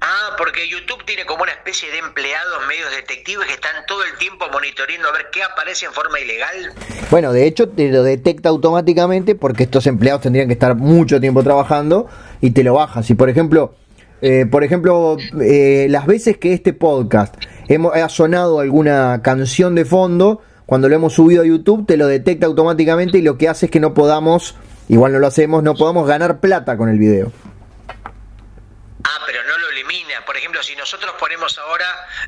Ah, porque YouTube tiene como una especie de empleados medios detectives que están todo el tiempo monitoreando a ver qué aparece en forma ilegal. Bueno, de hecho te lo detecta automáticamente porque estos empleados tendrían que estar mucho tiempo trabajando y te lo baja. Si por ejemplo, eh, por ejemplo, eh, las veces que este podcast hemos, ha sonado alguna canción de fondo, cuando lo hemos subido a YouTube te lo detecta automáticamente y lo que hace es que no podamos, igual no lo hacemos, no podamos ganar plata con el video. Ah, pero no lo elimina. Por ejemplo, si nosotros ponemos ahora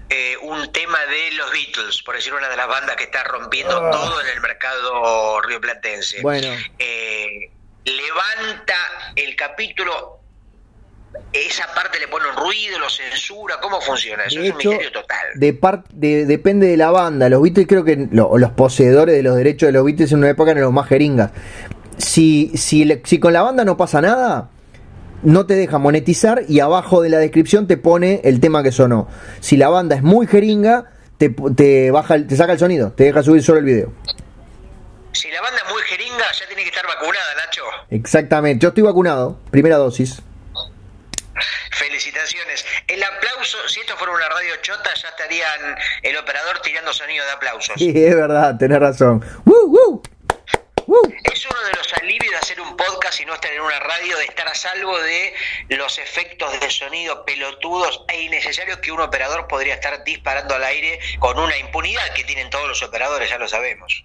eh, un tema de los Beatles, por decir una de las bandas que está rompiendo ah. todo en el mercado rioplatense, bueno. Eh, levanta el capítulo esa parte le pone un ruido, lo censura, ¿cómo funciona? Eso es un misterio total. De depende de la banda. Los Beatles creo que los poseedores de los derechos de los Beatles en una época eran los más jeringas. Si, si, si con la banda no pasa nada, no te deja monetizar y abajo de la descripción te pone el tema que sonó. Si la banda es muy jeringa, te, te, baja, te saca el sonido, te deja subir solo el video. Si la banda es muy jeringa, ya tiene que estar vacunada, Nacho. Exactamente, yo estoy vacunado, primera dosis. Felicitaciones. El aplauso, si esto fuera una radio chota, ya estarían el operador tirando sonido de aplausos. Sí, es verdad, tenés razón. Es uno de los alivios de hacer un podcast y no estar en una radio, de estar a salvo de los efectos de sonido pelotudos e innecesarios que un operador podría estar disparando al aire con una impunidad que tienen todos los operadores, ya lo sabemos.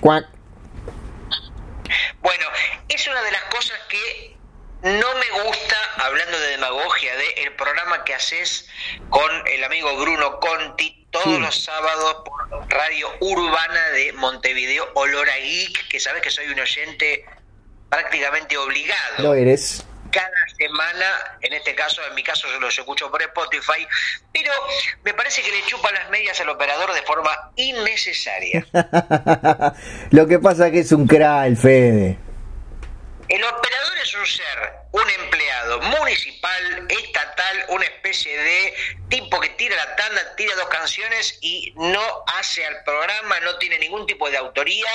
Cuac. Bueno, es una de las cosas que no me gusta, hablando de demagogia, de el programa que haces con el amigo Bruno Conti todos los sábados por Radio Urbana de Montevideo, Olor a Geek, que sabes que soy un oyente prácticamente obligado. Lo eres. Cada semana, en este caso, en mi caso yo los escucho por Spotify, pero me parece que le chupa las medias al operador de forma innecesaria. Lo que pasa que es un crack Fede. El operador es un ser, un empleado municipal, estatal, una especie de tipo que tira la tanda, tira dos canciones y no hace al programa, no tiene ningún tipo de autoría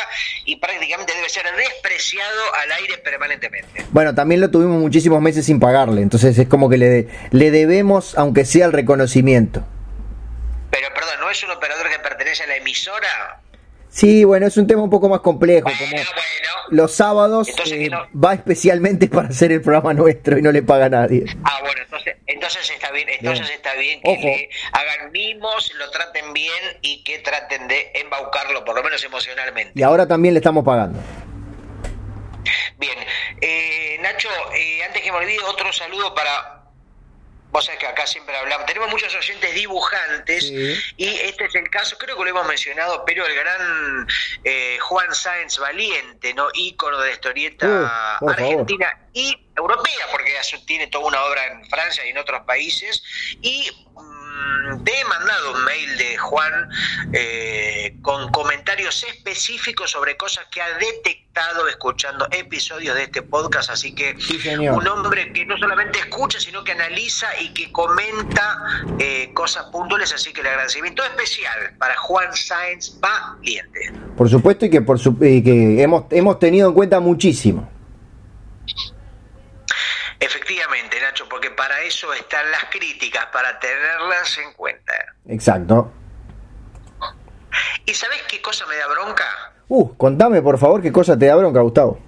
y prácticamente debe ser despreciado al aire permanentemente. Bueno, también lo tuvimos muchísimos meses sin pagarle, entonces es como que le, le debemos, aunque sea el reconocimiento. Pero perdón, ¿no es un operador que pertenece a la emisora? Sí, bueno, es un tema un poco más complejo. como los sábados eh, va especialmente para hacer el programa nuestro y no le paga a nadie. Ah, bueno, entonces, entonces está bien, entonces está bien que le hagan mimos, lo traten bien y que traten de embaucarlo, por lo menos emocionalmente. Y ahora también le estamos pagando. Bien, eh, Nacho, eh, antes que me olvide, otro saludo para Vos sabés que acá siempre hablamos, tenemos muchos oyentes dibujantes y este es el caso, creo que lo hemos mencionado, pero el gran eh, Juan Sáenz Valiente, ¿no? ícono de la historieta uh, argentina y europea, porque tiene toda una obra en Francia y en otros países, y Mm, te he mandado un mail de Juan eh, con comentarios específicos sobre cosas que ha detectado escuchando episodios de este podcast, así que un hombre que no solamente escucha, sino que analiza y que comenta eh, cosas puntuales, así que el agradecimiento especial para Juan Sáenz Valiente. Por supuesto y que, por que hemos, hemos tenido en cuenta muchísimo. Efectivamente, Nacho, porque para eso están las críticas, para tenerlas en cuenta. Exacto. ¿Y sabes qué cosa me da bronca? Uh, contame por favor qué cosa te da bronca, Gustavo.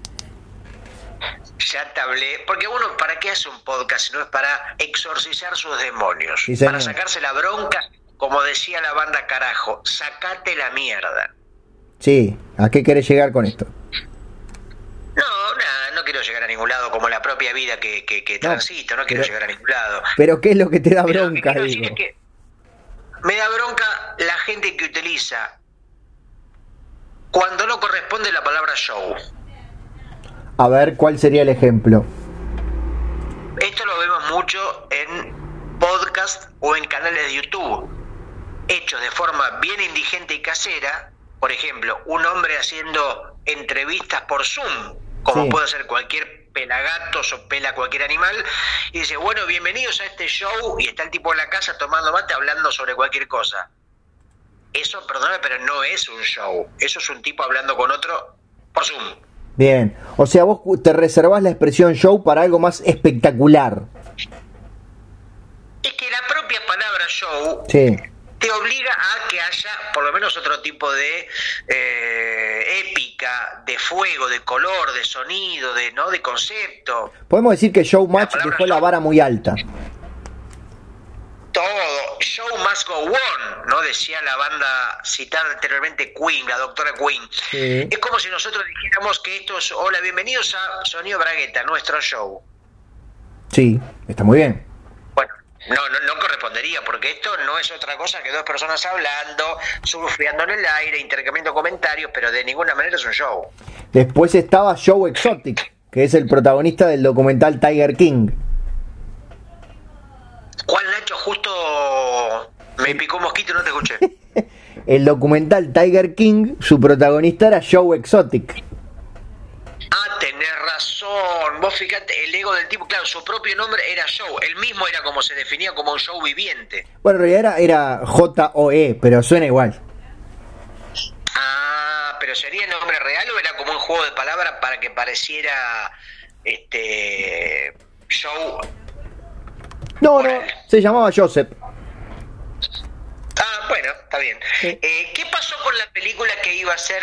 Ya te hablé, porque uno, ¿para qué hace un podcast si no es para exorcizar sus demonios? para sacarse la bronca, como decía la banda carajo, sacate la mierda. Sí, ¿a qué querés llegar con esto? No, nada, quiero llegar a ningún lado como la propia vida que, que, transito, no, quiero llegar a ningún lado. Pero ¿qué es lo que te da bronca? me da bronca la gente que utiliza cuando no corresponde la palabra show. A ver, ¿cuál sería el ejemplo? Esto lo vemos mucho en podcast o en canales de YouTube, hechos de forma bien indigente y casera. Por ejemplo, un hombre haciendo entrevistas por Zoom como puede ser cualquier pelagatos o pela cualquier animal, y dice, bueno, bienvenidos a este show, y está el tipo en la casa tomando mate hablando sobre cualquier cosa. Eso, perdóname, pero no es un show, eso es un tipo hablando con otro por Zoom. Bien, o sea, vos te reservás la expresión show para algo más espectacular. Es que la propia palabra show sí te obliga a que haya por lo menos otro tipo de eh, épica, de fuego, de color, de sonido, de no, de concepto. Podemos decir que Showmatch dejó la vara muy alta. Todo, show must go on, ¿no? Decía la banda citada anteriormente Queen, la doctora Queen. Es como si nosotros dijéramos que esto es, hola, bienvenidos a Sonido Bragueta, nuestro show. Sí, está muy bien. No, no, no correspondería, porque esto no es otra cosa que dos personas hablando, surfeando en el aire, intercambiando comentarios, pero de ninguna manera es un show. Después estaba Joe Exotic, que es el protagonista del documental Tiger King. ¿Cuál, Nacho? Justo me picó un mosquito y no te escuché. el documental Tiger King, su protagonista era Joe Exotic. Ah, tenés razón. Vos fíjate, el ego del tipo, claro, su propio nombre era Show. Él mismo era como se definía como un show viviente. Bueno, en realidad era, era J-O-E, pero suena igual. Ah, pero ¿sería el nombre real o era como un juego de palabras para que pareciera este show? No, no, se llamaba Joseph. Ah, bueno, está bien. Eh, ¿Qué pasó con la película que iba a ser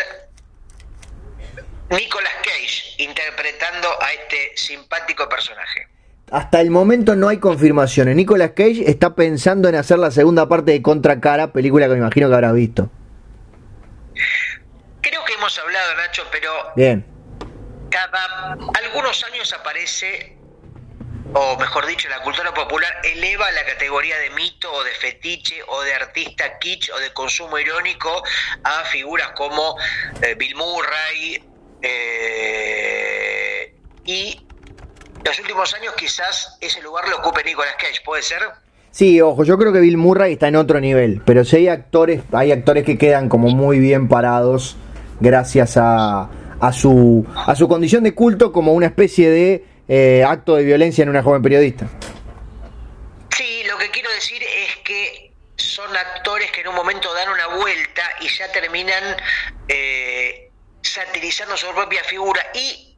Nicolas Cage interpretando a este simpático personaje. Hasta el momento no hay confirmaciones. Nicolas Cage está pensando en hacer la segunda parte de Contracara, película que me imagino que habrás visto. Creo que hemos hablado, Nacho, pero. Bien. Cada algunos años aparece o mejor dicho, la cultura popular eleva la categoría de mito o de fetiche o de artista kitsch o de consumo irónico a figuras como eh, Bill Murray eh, y los últimos años quizás ese lugar lo ocupe Nicolas Cage, ¿puede ser? Sí, ojo, yo creo que Bill Murray está en otro nivel, pero sí hay actores, hay actores que quedan como muy bien parados gracias a, a su a su condición de culto como una especie de eh, acto de violencia en una joven periodista. Sí, lo que quiero decir es que son actores que en un momento dan una vuelta y ya terminan eh, satirizando su propia figura y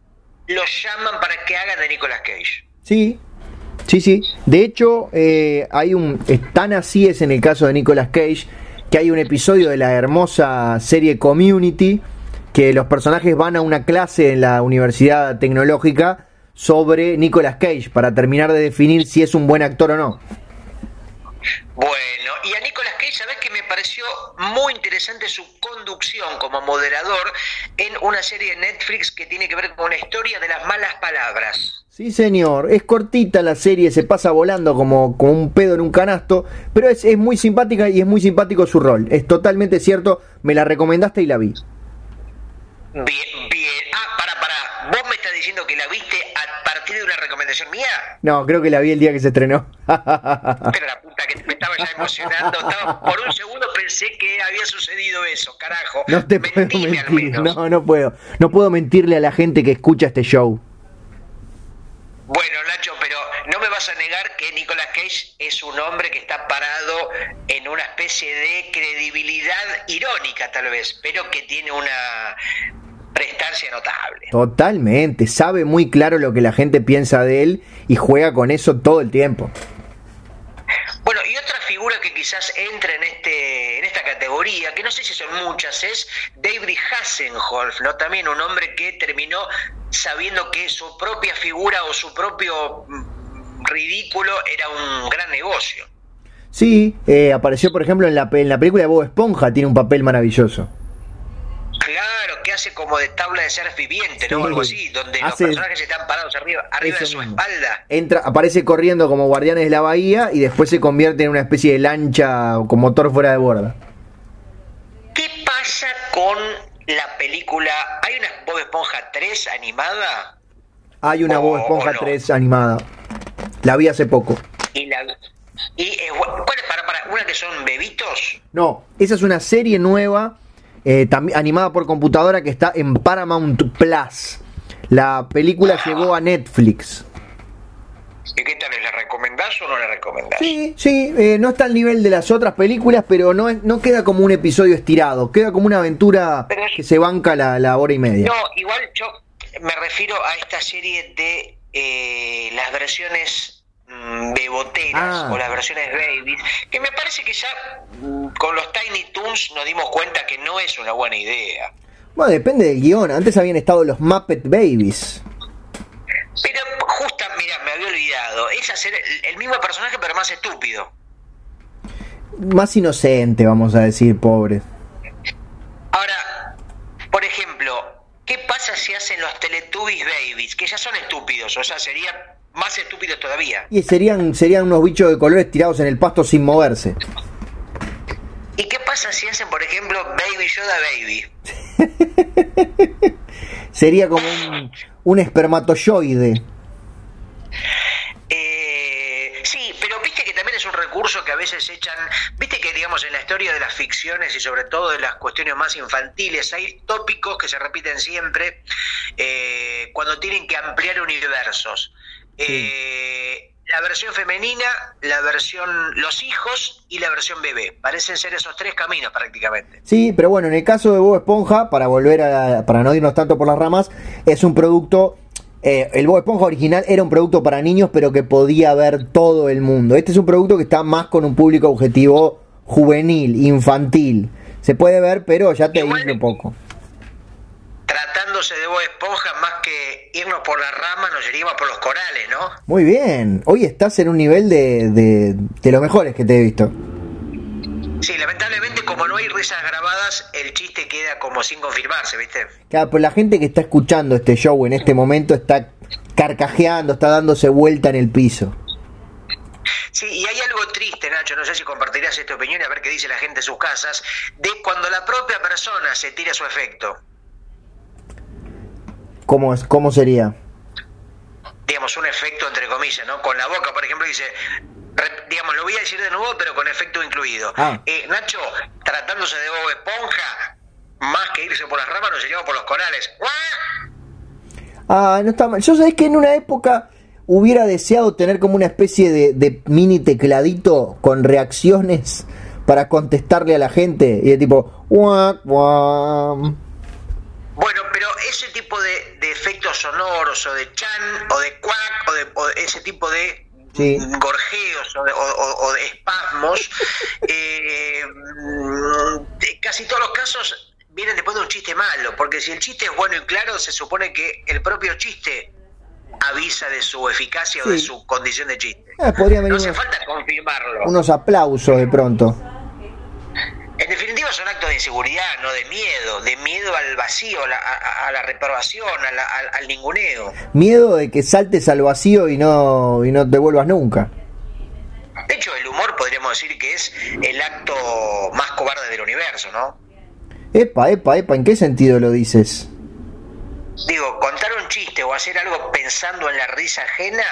los llaman para que hagan de Nicolas Cage. Sí, sí, sí. De hecho, eh, hay un tan así es en el caso de Nicolas Cage que hay un episodio de la hermosa serie Community que los personajes van a una clase en la Universidad Tecnológica sobre Nicolas Cage para terminar de definir si es un buen actor o no. Bueno, y a Nicolas Cage, ¿sabes que me pareció muy interesante su conducción como moderador en una serie de Netflix que tiene que ver con la historia de las malas palabras? Sí, señor, es cortita la serie, se pasa volando como, como un pedo en un canasto, pero es, es muy simpática y es muy simpático su rol. Es totalmente cierto, me la recomendaste y la vi. Bien, bien. ¿Vos me estás diciendo que la viste a partir de una recomendación mía? No, creo que la vi el día que se estrenó. Pero la puta que me estaba ya emocionando. Estaba, por un segundo pensé que había sucedido eso, carajo. No te puedo mentir. No, no puedo. No puedo mentirle a la gente que escucha este show. Bueno, Nacho, pero no me vas a negar que Nicolas Cage es un hombre que está parado en una especie de credibilidad irónica, tal vez, pero que tiene una prestancia notable. Totalmente, sabe muy claro lo que la gente piensa de él y juega con eso todo el tiempo. Bueno, y otra figura que quizás entre en este en esta categoría, que no sé si son muchas, es David Hasselhoff, ¿no? También un hombre que terminó sabiendo que su propia figura o su propio mm, ridículo era un gran negocio. Sí, eh, apareció por ejemplo en la, en la película de Bob Esponja, tiene un papel maravilloso. Claro, que hace como de tabla de ser viviente, ¿no? Algo así, donde los personajes están parados arriba, arriba de su espalda. Entra, aparece corriendo como guardianes de la bahía y después se convierte en una especie de lancha con motor fuera de borda. ¿Qué pasa con la película? ¿Hay una Bob Esponja 3 animada? Hay una Bob Esponja 3 animada. La vi hace poco. ¿Y, la, y eh, cuál es para, para una que son bebitos? No, esa es una serie nueva eh, animada por computadora que está en Paramount Plus. La película llegó a Netflix. ¿Y qué tal? ¿La recomendás o no la recomendás? Sí, sí, eh, no está al nivel de las otras películas, pero no, no queda como un episodio estirado, queda como una aventura que se banca la, la, hora y media. No, igual yo me refiero a esta serie de eh, las versiones beboteras ah. o las versiones babies, que me parece que ya mm, con los Tiny Toons nos dimos cuenta que no es una buena idea. Bueno, depende del guion. Antes habían estado los Muppet Babies. Pero justa, mira, me había olvidado. Es hacer el, mismo personaje pero más estúpido. Más inocente, vamos a decir, pobre. Ahora, por ejemplo, ¿qué pasa si hacen los Teletubbies Babies? Que ya son estúpidos, o sea, sería más estúpidos todavía. Y serían, serían unos bichos de colores tirados en el pasto sin moverse. ¿Y qué pasa si hacen, por ejemplo, Baby Yoda Baby? Sería como un, un espermatozoide. Eh, sí, pero viste que también es un recurso que a veces echan, viste que digamos en la historia de las ficciones y sobre todo de las cuestiones más infantiles hay tópicos que se repiten siempre eh, cuando tienen que ampliar universos. Eh, la versión femenina, la versión los hijos y la versión bebé. Parecen ser esos tres caminos prácticamente. Sí, pero bueno, en el caso de Bob Esponja, para volver a, para no irnos tanto por las ramas, es un producto eh, el Bob Esponja original era un producto para niños, pero que podía ver todo el mundo. Este es un producto que está más con un público objetivo juvenil, infantil. Se puede ver, pero ya te dice un poco tratándose de Bob Esponja, más que irnos por las ramas, nos iríamos por los corales, ¿no? Muy bien, hoy estás en un nivel de, de, de lo mejores que te he visto. Sí, lamentablemente como no hay risas grabadas, el chiste queda como sin confirmarse, ¿viste? Claro, pero la gente que está escuchando este show en este momento está carcajeando, está dándose vuelta en el piso. Sí, y hay algo triste, Nacho, no sé si compartirás esta opinión y a ver qué dice la gente en sus casas, de cuando la propia persona se tira su efecto. ¿Cómo, es, cómo sería? Digamos, un efecto entre comillas, ¿no? Con la boca, por ejemplo, dice, digamos, lo voy a decir de nuevo, pero con efecto incluido. Ah. Eh, Nacho, tratándose de Bob Esponja, más que irse por las ramas, nos llevamos por los corales. Ah, no está mal. Yo sabés que en una época hubiera deseado tener como una especie de, mini tecladito con reacciones para contestarle a la gente y de tipo Bueno, pero ese tipo de, efectos sonoros o de chan o de cuac o de, ese tipo de gorjeos o de, espasmos, eh, casi todos los casos vienen después de un chiste malo, porque si el chiste es bueno y claro, se supone que el propio chiste avisa de su eficacia o de su condición de chiste. Ah, no hace falta confirmarlo. Unos aplausos de pronto. En definitiva son actos de inseguridad, no de miedo, de miedo al vacío, a, la reprobación, al, ninguneo. Miedo de que saltes al vacío y no, y no te vuelvas nunca. De hecho, el humor podríamos decir que es el acto más cobarde del universo, ¿no? Epa, epa, epa, ¿en qué sentido lo dices? Digo, contar un chiste o hacer algo pensando en la risa ajena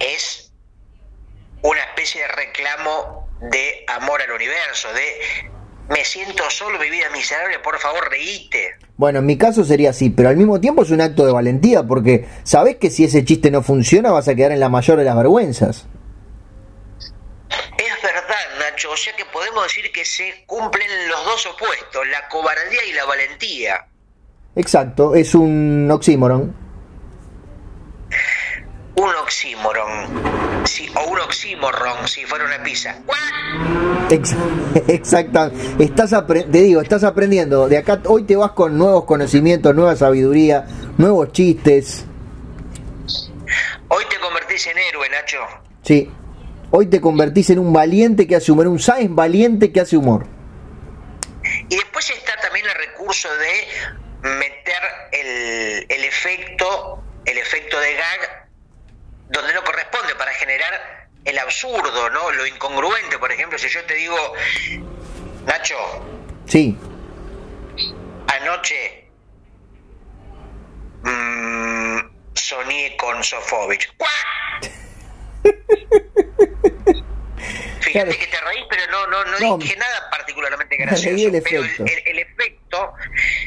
es una especie de reclamo de amor al universo, de me siento solo, mi vida miserable, por favor, reíte. Bueno, en mi caso sería así, pero al mismo tiempo es un acto de valentía, porque sabes que si ese chiste no funciona vas a quedar en la mayor de las vergüenzas. Es verdad, Nacho, o sea que podemos decir que se cumplen los dos opuestos, la cobardía y la valentía. Exacto, es un oxímoron. Un oxímoron. O un oxímoron si fuera una pizza. Exacto. Estás te digo, estás aprendiendo. De acá hoy te vas con nuevos conocimientos, nueva sabiduría, nuevos chistes. Hoy te convertís en héroe, Nacho. Sí. Hoy te convertís en un valiente que hace humor, un Sáenz valiente que hace humor. Y después está también el recurso de meter el, el efecto, el efecto de gag donde no corresponde para generar el absurdo, ¿no? Lo incongruente, por ejemplo, si yo te digo, Nacho. Sí. Anoche mmm, soñé con Sofovich. Fíjate que te reís, pero no, no, no, dije nada particularmente gracioso. El pero el, efecto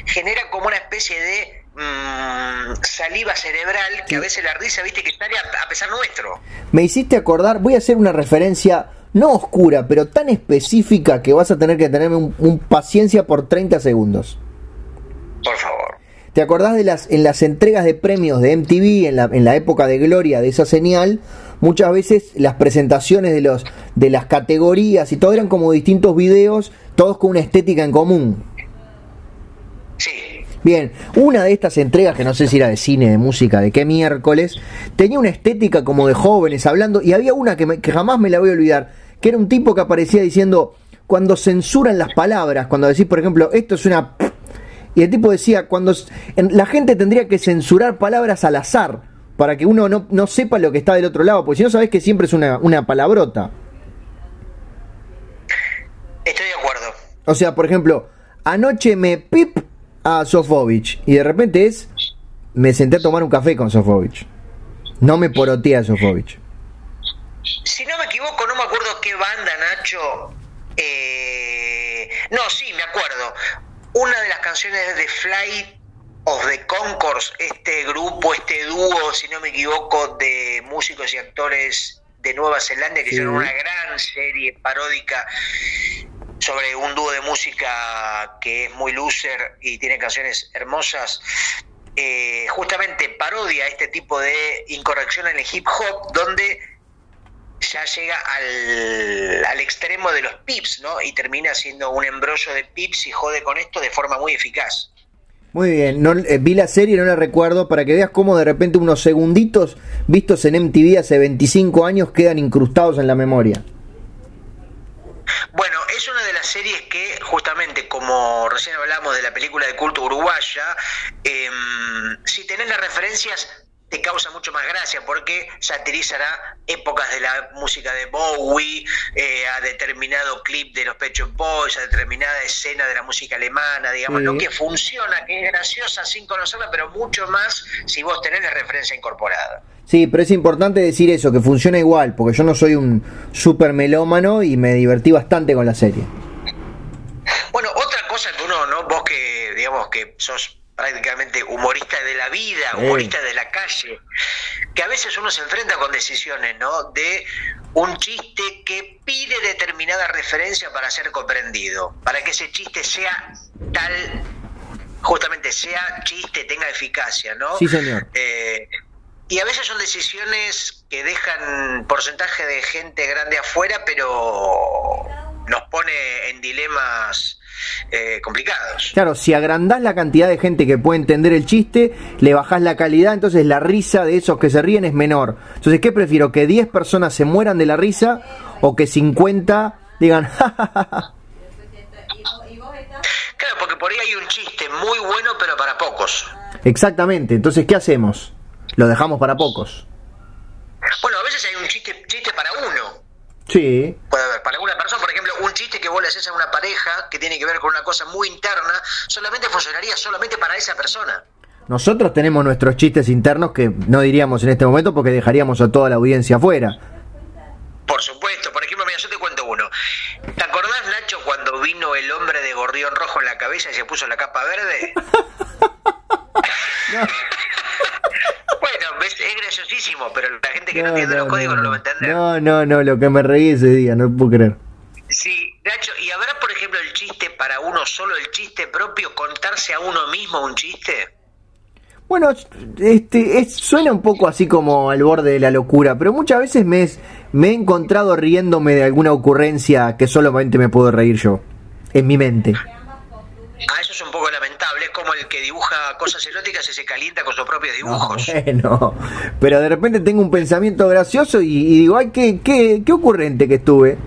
genera como una especie de mmm, saliva cerebral que a veces la risa, viste, que sale a, pesar nuestro. Me hiciste acordar, voy a hacer una referencia no oscura, pero tan específica que vas a tener que tenerme un, paciencia por 30 segundos. Por favor. ¿Te acordás de las en las entregas de premios de MTV en la, en la época de gloria de esa señal? muchas veces las presentaciones de, los, de las categorías y todo eran como distintos videos, todos con una estética en común. Bien, una de estas entregas, que no sé si era de cine, de música, de qué miércoles, tenía una estética como de jóvenes hablando, y había una que, que jamás me la voy a olvidar, que era un tipo que aparecía diciendo, cuando censuran las palabras, cuando decís, por ejemplo, esto es una... Y el tipo decía, cuando la gente tendría que censurar palabras al azar, para que uno no, no, sepa lo que está del otro lado, porque si no sabes que siempre es una, una palabrota. Estoy de acuerdo. O sea, por ejemplo, anoche me pip a Sofovich y de repente es me senté a tomar un café con Sofovich. No me poroteé a Sofovich. Si no me equivoco, no me acuerdo qué banda, Nacho. Eh, no, sí, me acuerdo. Una de las canciones de Fly of the Concourse, este grupo, este dúo, si no me equivoco, de músicos y actores de Nueva Zelanda que hicieron una gran serie paródica sobre un dúo de música que es muy loser y tiene canciones hermosas. Eh, justamente parodia este tipo de incorrección en el hip hop, donde ya llega al, al, extremo de los pips, ¿no? Y termina siendo un embrollo de pips y jode con esto de forma muy eficaz. Muy bien, no, eh, vi la serie, no la recuerdo, para que veas cómo de repente unos segunditos vistos en MTV hace 25 años quedan incrustados en la memoria. Bueno, es una de las series que justamente, como recién hablamos de la película de culto uruguaya, em, si tenés las referencias, te causa mucho más gracia porque satirizará épocas de la música de Bowie, eh, a determinado clip de los Pet Boys, a determinada escena de la música alemana, digamos, lo que funciona, que es graciosa sin conocerla, pero mucho más si vos tenés la referencia incorporada. Sí, pero es importante decir eso, que funciona igual, porque yo no soy un super melómano y me divertí bastante con la serie. Bueno, otra cosa que uno, ¿no? Vos que, digamos, que sos prácticamente humorista de la vida, humorista de la calle, que a veces uno se enfrenta con decisiones, ¿no? De un chiste que pide determinada referencia para ser comprendido, para que ese chiste sea tal, justamente sea chiste, tenga eficacia, ¿no? Sí, señor. Eh, y a veces son decisiones que dejan porcentaje de gente grande afuera, pero nos pone en dilemas eh, complicados. Claro, si agrandás la cantidad de gente que puede entender el chiste, le bajás la calidad, entonces la risa de esos que se ríen es menor. Entonces, ¿qué prefiero? ¿Que 10 personas se mueran de la risa o que 50 digan... claro, porque por ahí hay un chiste muy bueno, pero para pocos. Exactamente, entonces, ¿qué hacemos? Lo dejamos para pocos. Bueno, a veces hay un chiste, chiste para uno. Sí. Puede haber, para una persona, por ejemplo, un chiste que vos le haces a una pareja que tiene que ver con una cosa muy interna, solamente funcionaría solamente para esa persona. Nosotros tenemos nuestros chistes internos que no diríamos en este momento porque dejaríamos a toda la audiencia afuera. Por supuesto, por ejemplo, mira, yo te cuento uno. ¿Te acordás, Nacho, cuando vino el hombre de gorrión rojo en la cabeza y se puso la capa verde? bueno, es graciosísimo, pero la gente que no, entiende los códigos no, lo va a entender. No, no, no, lo que me reí ese día, no puedo creer. Sí, Nacho, ¿y habrá, por ejemplo, el chiste para uno solo, el chiste propio, contarse a uno mismo un chiste? Bueno, este suena un poco así como al borde de la locura, pero muchas veces me, me he encontrado riéndome de alguna ocurrencia que solamente me puedo reír yo, en mi mente. Ah, eso es un poco lamentable. Es como el que dibuja cosas eróticas y se calienta con sus propios dibujos. No, pero de repente tengo un pensamiento gracioso y, digo, ay, qué, qué, qué ocurrente que estuve.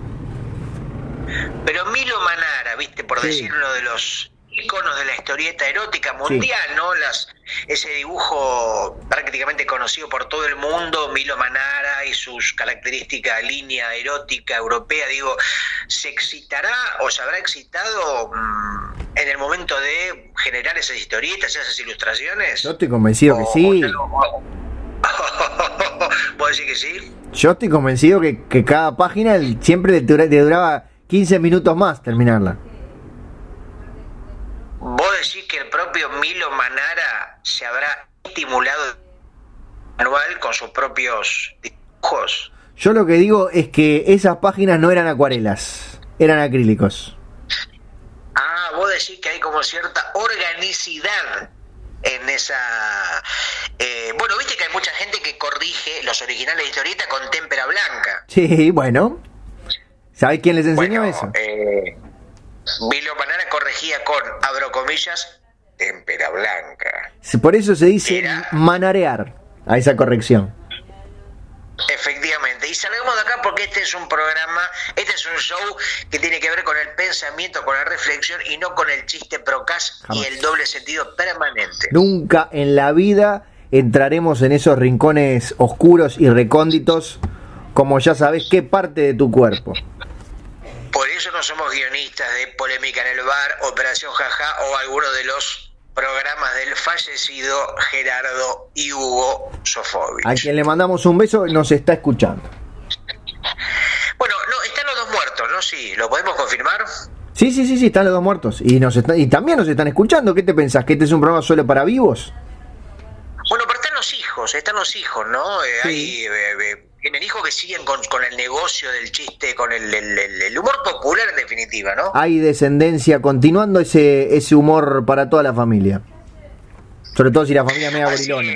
Pero Milo Manara, viste, por decir uno de los iconos de la historieta erótica mundial, ¿no? Las, ese dibujo prácticamente conocido por todo el mundo, Milo Manara y sus características línea erótica europea, digo, ¿se excitará o se habrá excitado mm, en el momento de generar esas historietas, esas ilustraciones? Yo estoy convencido que sí. ¿Puedo decir que sí? Yo estoy convencido que, que cada página siempre te duraba 15 minutos más terminarla. ¿Vos decís que el propio Milo Manara se habrá estimulado anual con sus propios dibujos? Yo lo que digo es que esas páginas no eran acuarelas, eran acrílicos. Ah, vos decís que hay como cierta organicidad en esa... Eh, bueno, viste que hay mucha gente que corrige los originales de historieta con témpera blanca. Sí, bueno. ¿Sabés quién les enseñó eso? Eh, Milo Manara corregía con, abro comillas, témpera blanca. Por eso se dice manarear a esa corrección. Efectivamente, y salgamos de acá porque este es un programa, este es un show que tiene que ver con el pensamiento, con la reflexión y no con el chiste procas y el doble sentido permanente. Nunca en la vida entraremos en esos rincones oscuros y recónditos, como ya sabes qué parte de tu cuerpo. Por eso no somos guionistas de Polémica en el Bar, Operación Jaja o alguno de los programas del fallecido Gerardo y Hugo Sofovich. A quien le mandamos un beso nos está escuchando. Bueno, no, están los dos muertos, ¿no? Sí, ¿lo podemos confirmar? Sí, sí, sí, sí, están los dos muertos. Y, nos y también nos están escuchando. ¿Qué te pensás? ¿Que este es un programa solo para vivos? Bueno, pero están los hijos, están los hijos, ¿no? Eh, hay eh, eh, tienen hijos que siguen con, el negocio del chiste, con el, humor popular en definitiva, ¿no? Hay descendencia, continuando ese, ese humor para toda la familia. Sobre todo si la familia media gorilona.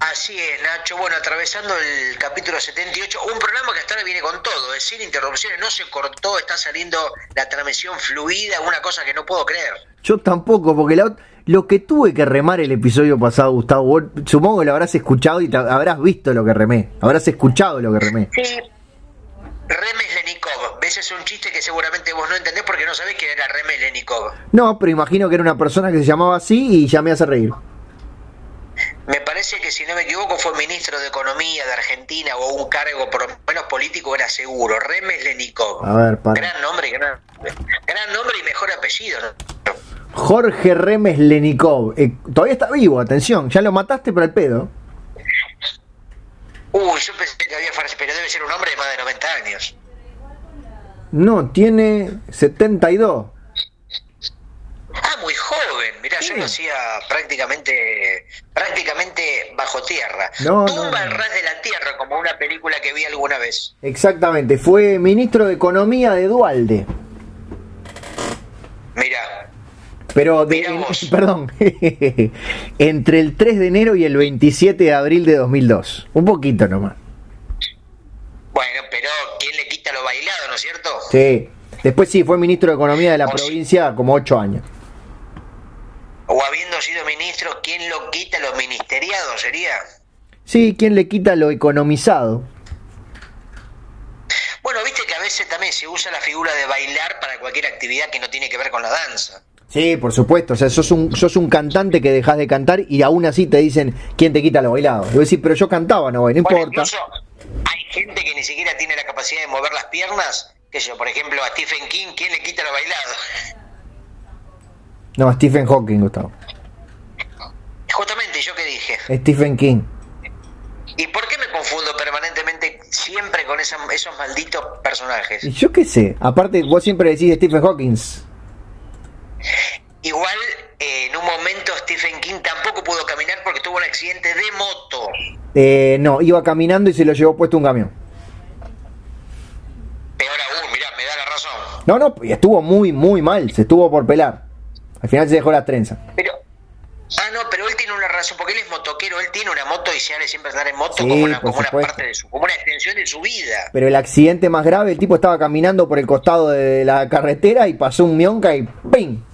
Así es, Nacho. Bueno, atravesando el capítulo 78, un programa que hasta ahora viene con todo, es sin interrupciones, no se cortó, está saliendo la transmisión fluida, una cosa que no puedo creer. Yo tampoco, porque la, lo que tuve que remar el episodio pasado, Gustavo, supongo que lo habrás escuchado y habrás visto lo que remé. Habrás escuchado lo que remé. Sí. Remes Lenikov. Ves, es un chiste que seguramente vos no entendés porque no sabés quién era Remes Lenikov. No, pero imagino que era una persona que se llamaba así y ya me hace reír. Me parece parece que si no me equivoco fue ministro de Economía de Argentina o un cargo por lo menos político era seguro, Remes Lenikov. A ver, para. Gran nombre, gran, gran nombre y mejor apellido. ¿no? Jorge Remes Lenikov. Eh, todavía está vivo, atención. Ya lo mataste por el pedo. Uy, yo pensé que había fallecido, pero debe ser un hombre de más de 90 años. No, tiene 72. Ah, muy joven. Mirá, yo lo hacía prácticamente prácticamente bajo tierra. No, Tumba no, al ras de la tierra, como una película que vi alguna vez. Exactamente. Fue ministro de Economía de Dualde. Mirá. Pero de, perdón, entre el 3 de enero y el 27 de abril de 2002. Un poquito nomás. Bueno, pero ¿quién le quita lo bailado, no es cierto? Sí. Después sí, fue ministro de Economía de la provincia como 8 años. O habiendo sido ministro, ¿quién lo quita lo ministeriado sería? Sí, ¿quién le quita lo economizado? Bueno, viste que a veces también se usa la figura de bailar para cualquier actividad que no tiene que ver con la danza. Sí, por supuesto. O sea, sos un, sos un cantante que dejas de cantar y aún así te dicen quién te quita lo bailado. Y vos decís, pero yo cantaba, no, no Bueno, importa. incluso hay gente que ni siquiera tiene la capacidad de mover las piernas. Que yo, por ejemplo, a Stephen King, ¿quién le quita lo bailado? No, Stephen Hawking, Gustavo. Justamente, ¿yo qué dije? Stephen King. ¿Y por qué me confundo permanentemente siempre con esa- esos malditos personajes? Yo qué sé. Aparte, vos siempre decís Stephen Hawking. Igual, eh, en un momento Stephen King tampoco pudo caminar porque tuvo un accidente de moto. Eh, no, iba caminando y se lo llevó puesto un camión. Peor aún, mirá, me da la razón. No, no, y estuvo muy, muy mal. Se estuvo por pelar. Al final se dejó las trenzas. Pero, ah, no, pero él tiene una razón, porque él es motoquero, él tiene una moto y se sale siempre andar en moto Sí, como, una, como parte de su, como una extensión de su vida. Pero el accidente más grave, el tipo estaba caminando por el costado de la carretera y pasó un mionca y ¡ping!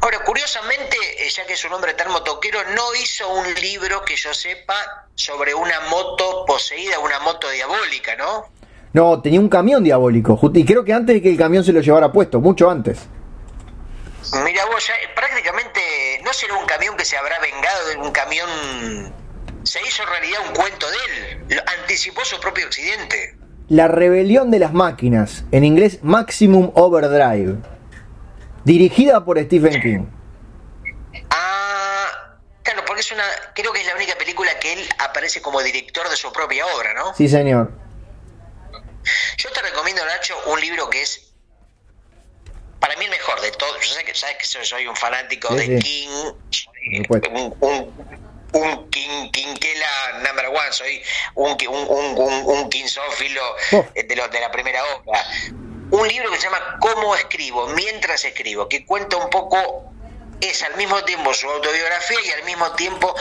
Ahora, curiosamente, eh, ya que es un hombre tan motoquero, no hizo un libro que yo sepa sobre una moto poseída, una moto diabólica, ¿no? No, tenía un camión diabólico. Y creo que antes de que el camión se lo llevara puesto, mucho antes. Mira vos, ya eh, prácticamente no será un camión que se habrá vengado de un camión. Se hizo en realidad un cuento de él, anticipó su propio accidente. La rebelión de las máquinas, en inglés Maximum Overdrive. Dirigida por Stephen King. Ah, claro, porque es una. Creo que es la única película que él aparece como director de su propia obra, ¿no? Sí, señor. Yo te recomiendo, Nacho, un libro que es. Para mí el mejor de todos. Yo sé que sabes que soy, soy un fanático Sí, de sí. King. Un, un, un King, Quinquela number one. Soy un, un, un, un, un Oh. de, lo- de la primera obra. Un libro que se llama Cómo escribo, mientras escribo, que cuenta un poco. Es al mismo tiempo su autobiografía y al mismo tiempo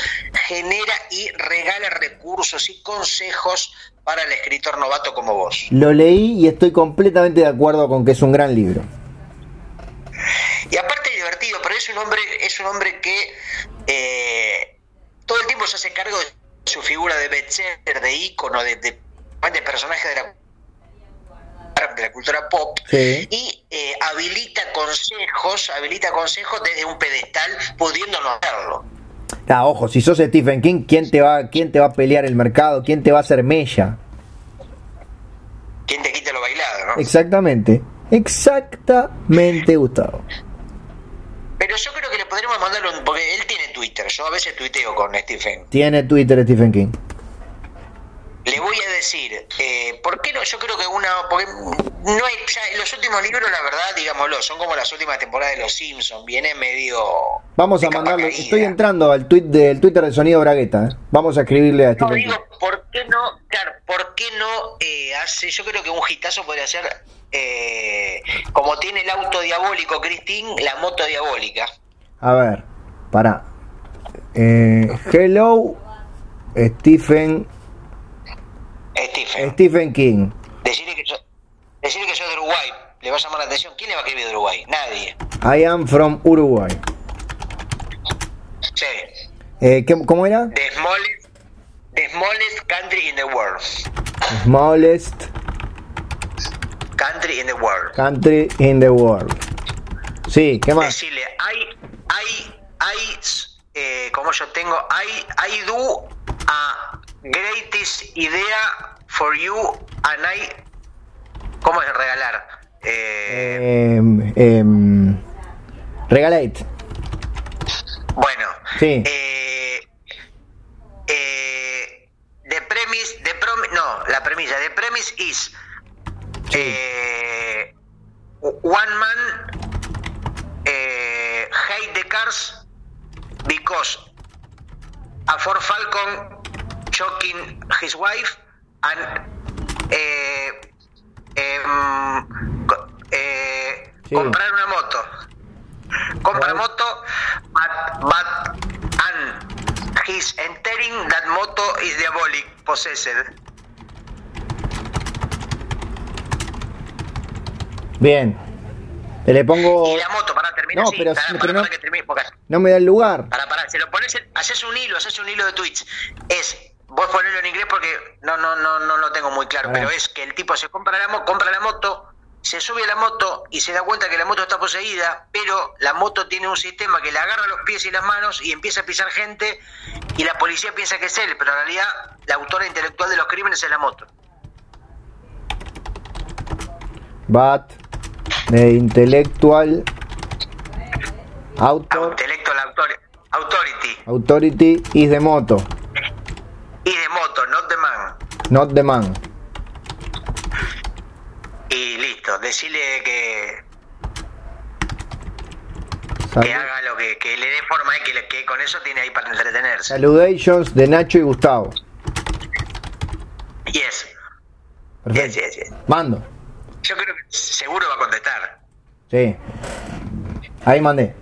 genera y regala recursos y consejos para el escritor novato como vos. Lo leí y estoy completamente de acuerdo con que es un gran libro. Y aparte es divertido, pero es un hombre, es un hombre que eh, todo el tiempo se hace cargo de su figura de bestseller, de ícono, de, de, de personaje de la, de la cultura pop Sí. y eh, habilita consejos, habilita consejos desde un pedestal, pudiendo no hacerlo. Ah, ojo, si sos Stephen King, ¿quién te va, quién te va a pelear el mercado? ¿Quién te va a hacer mella? ¿Quién te quita lo bailado, no? Exactamente. Exactamente, Gustavo. Pero yo creo que le podríamos mandar un, porque él tiene Twitter, yo a veces tuiteo con Stephen. Tiene Twitter Stephen King. Le voy a decir, eh, ¿por qué no? Yo creo que una. Porque no hay. Ya, los últimos libros, la verdad, digámoslo, son como las últimas temporadas de Los Simpsons. Viene medio. Vamos a caída. Estoy entrando al tweet del Twitter de Sonido Bragueta. ¿eh? Vamos a escribirle a No, digo, ¿por qué no? Claro, ¿por qué no eh, hace? Yo creo que un hitazo podría ser. como tiene el auto diabólico, Christine, la moto diabólica. A ver, para. hello, Stephen, Stephen. Stephen King. Decirle que, yo, decirle que soy de Uruguay. Le va a llamar la atención. ¿Quién le va a escribir de Uruguay? Nadie. I am from Uruguay. Sí. Eh, ¿qué- ¿Cómo era? The smallest, the smallest country in the world. Smallest Country in the world. country in the world. Sí, ¿qué más? Decirle, hay, hay, hay eh, como yo tengo, I, I do a greatest idea for you and I. ¿Cómo es regalar? Eh, Em, em, regalate. bueno. Sí. Eh, eh, the premise, the prom- no, la premisa, the premise is eh, one man eh, hate the cars because a Ford Falcon choking his wife and eh, em, eh, Sí. comprar una moto. Compra Right. moto, but, but and he's entering that moto is diabolic, possessed. Bien. Le pongo. Y la moto, para terminar, No, sí, pero para, no- que termine, porque- No me da el lugar. para, para, si lo pones, haces un hilo, haces un hilo de tweets. Es, vos ponerlo en inglés porque no, no, no, no lo tengo muy claro, pero es que el tipo se compra la, mo- compra la moto, se sube a la moto y se da cuenta que la moto está poseída, pero la moto tiene un sistema que le agarra los pies y las manos y empieza a pisar gente y la policía piensa que es él, pero en realidad la autora intelectual de los crímenes es la moto. But the intellectual author- authority. Authority is the moto, not the man. not the man. Y listo, decirle que, que haga lo que, que le dé forma y que, que con eso tiene ahí para entretenerse. Salutations de Nacho y Gustavo. Yes, Perfecto. yes, yes, yes. Mando. Yo creo que seguro va a contestar. Sí. Ahí mandé.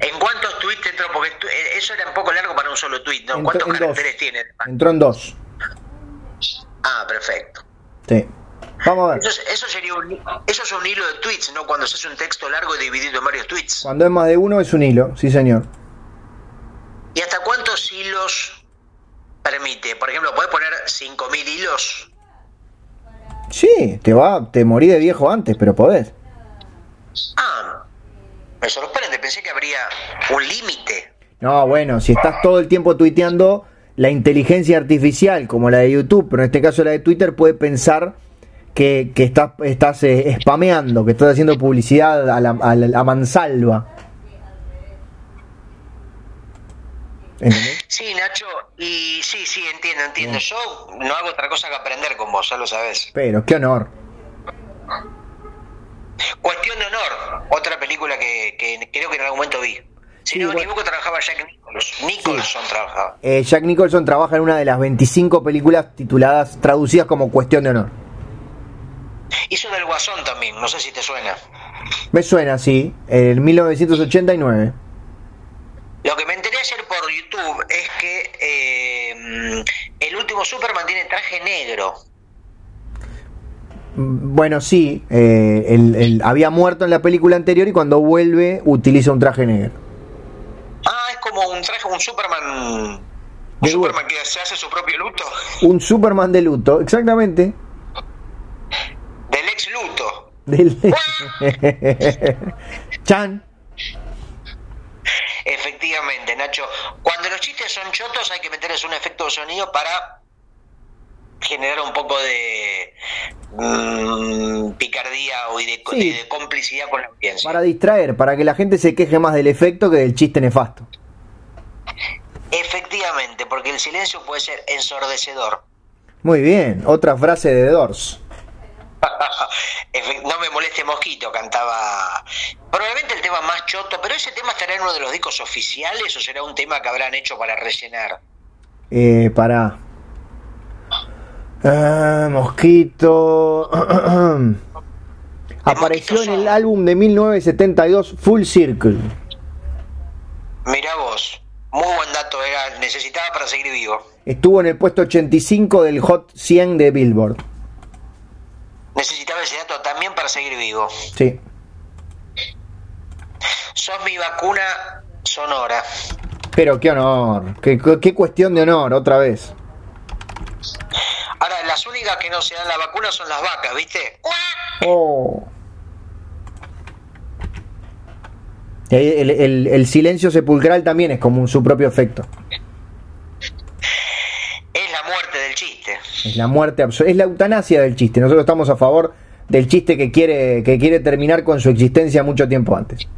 ¿En cuántos entró? Porque eh, eso era un poco largo para un solo tweet, ¿no? Entró ¿Cuántos en dos. caracteres tiene? Entró en dos. Ah, perfecto. Sí. Vamos a ver. Entonces, eso sería un, eso es un hilo de tweets, ¿no? Cuando se hace un texto largo y dividido en varios tweets. Cuando es más de uno es un hilo, sí señor. ¿Y hasta cuántos hilos permite? Por ejemplo, ¿puedes poner 5.000 hilos? Sí, te va, te morí de viejo antes, pero podés. Ah, me sorprende, pensé que habría un límite. No, bueno, si estás todo el tiempo tuiteando, la inteligencia artificial, como la de YouTube, pero en este caso la de Twitter, puede pensar que, que estás, estás eh, spameando, que estás haciendo publicidad a, la, a, la- a mansalva. ¿Entendés? Sí, Nacho, y sí, sí, entiendo, entiendo. Yo no hago otra cosa que aprender con vos, ya lo sabes. Pero, qué honor. Cuestión de honor, otra película que, que creo que en algún momento vi. Si Sí, no me bueno. equivoco, trabajaba Jack Nicholson. Nicholson trabajaba. Eh, Jack Nicholson trabaja en una de las 25 películas tituladas, traducidas como Cuestión de Honor. Hizo del Guasón también, no sé si te suena. Me suena así, en 1989. Lo que me enteré ayer por YouTube es que eh, el último Superman tiene traje negro. Bueno, sí, eh, el- el- había muerto en la película anterior y cuando vuelve utiliza un traje negro. Ah, es como un traje, un Superman. Un Superman que se hace su propio luto. Un Superman de luto, exactamente. Del ex luto. Del... Chan. Efectivamente, Nacho. Cuando los chistes son chotos hay que meterles un efecto de sonido para generar un poco de mm, picardía o y de, Sí. de- de complicidad con la audiencia. Para distraer, para que la gente se queje más del efecto que del chiste nefasto. Efectivamente, porque el silencio puede ser ensordecedor. Muy bien, otra frase de Doors. Efe- no me moleste mosquito, cantaba. Probablemente el tema más choto, pero ese tema estará en uno de los discos oficiales o será un tema que habrán hecho para rellenar. Eh, para. Ah, mosquito. Apareció en el álbum de 1972 Full Circle. Mirá vos, muy buen dato, era necesitaba para seguir vivo. Estuvo en el puesto 85 del Hot 100 de Billboard. Necesitaba ese dato también para seguir vivo. Sí. Sos mi vacuna sonora. Pero qué honor. Qué, cuestión de honor, otra vez. Ahora, las únicas que no se dan la vacuna son las vacas, ¿viste? Oh. El, el- el silencio sepulcral también es como un, su propio efecto. Es la muerte del chiste. Es la muerte absoluta. Es la eutanasia del chiste. Nosotros estamos a favor del chiste que quiere, que quiere terminar con su existencia mucho tiempo antes.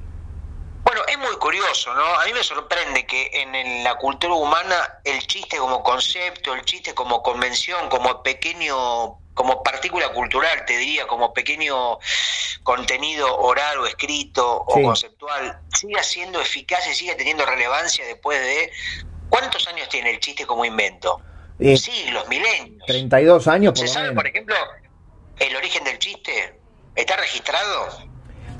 Curioso, ¿no? A mí me sorprende que en la cultura humana el chiste como concepto, el chiste como convención, como pequeño, como partícula cultural, te diría, como pequeño contenido oral o escrito Sí. o conceptual, siga siendo eficaz y sigue teniendo relevancia después de... ¿Cuántos años tiene el chiste como invento? Eh, Siglos, milenios. 32 años por ¿Se sabe, por ejemplo, el origen del chiste? ¿Está registrado?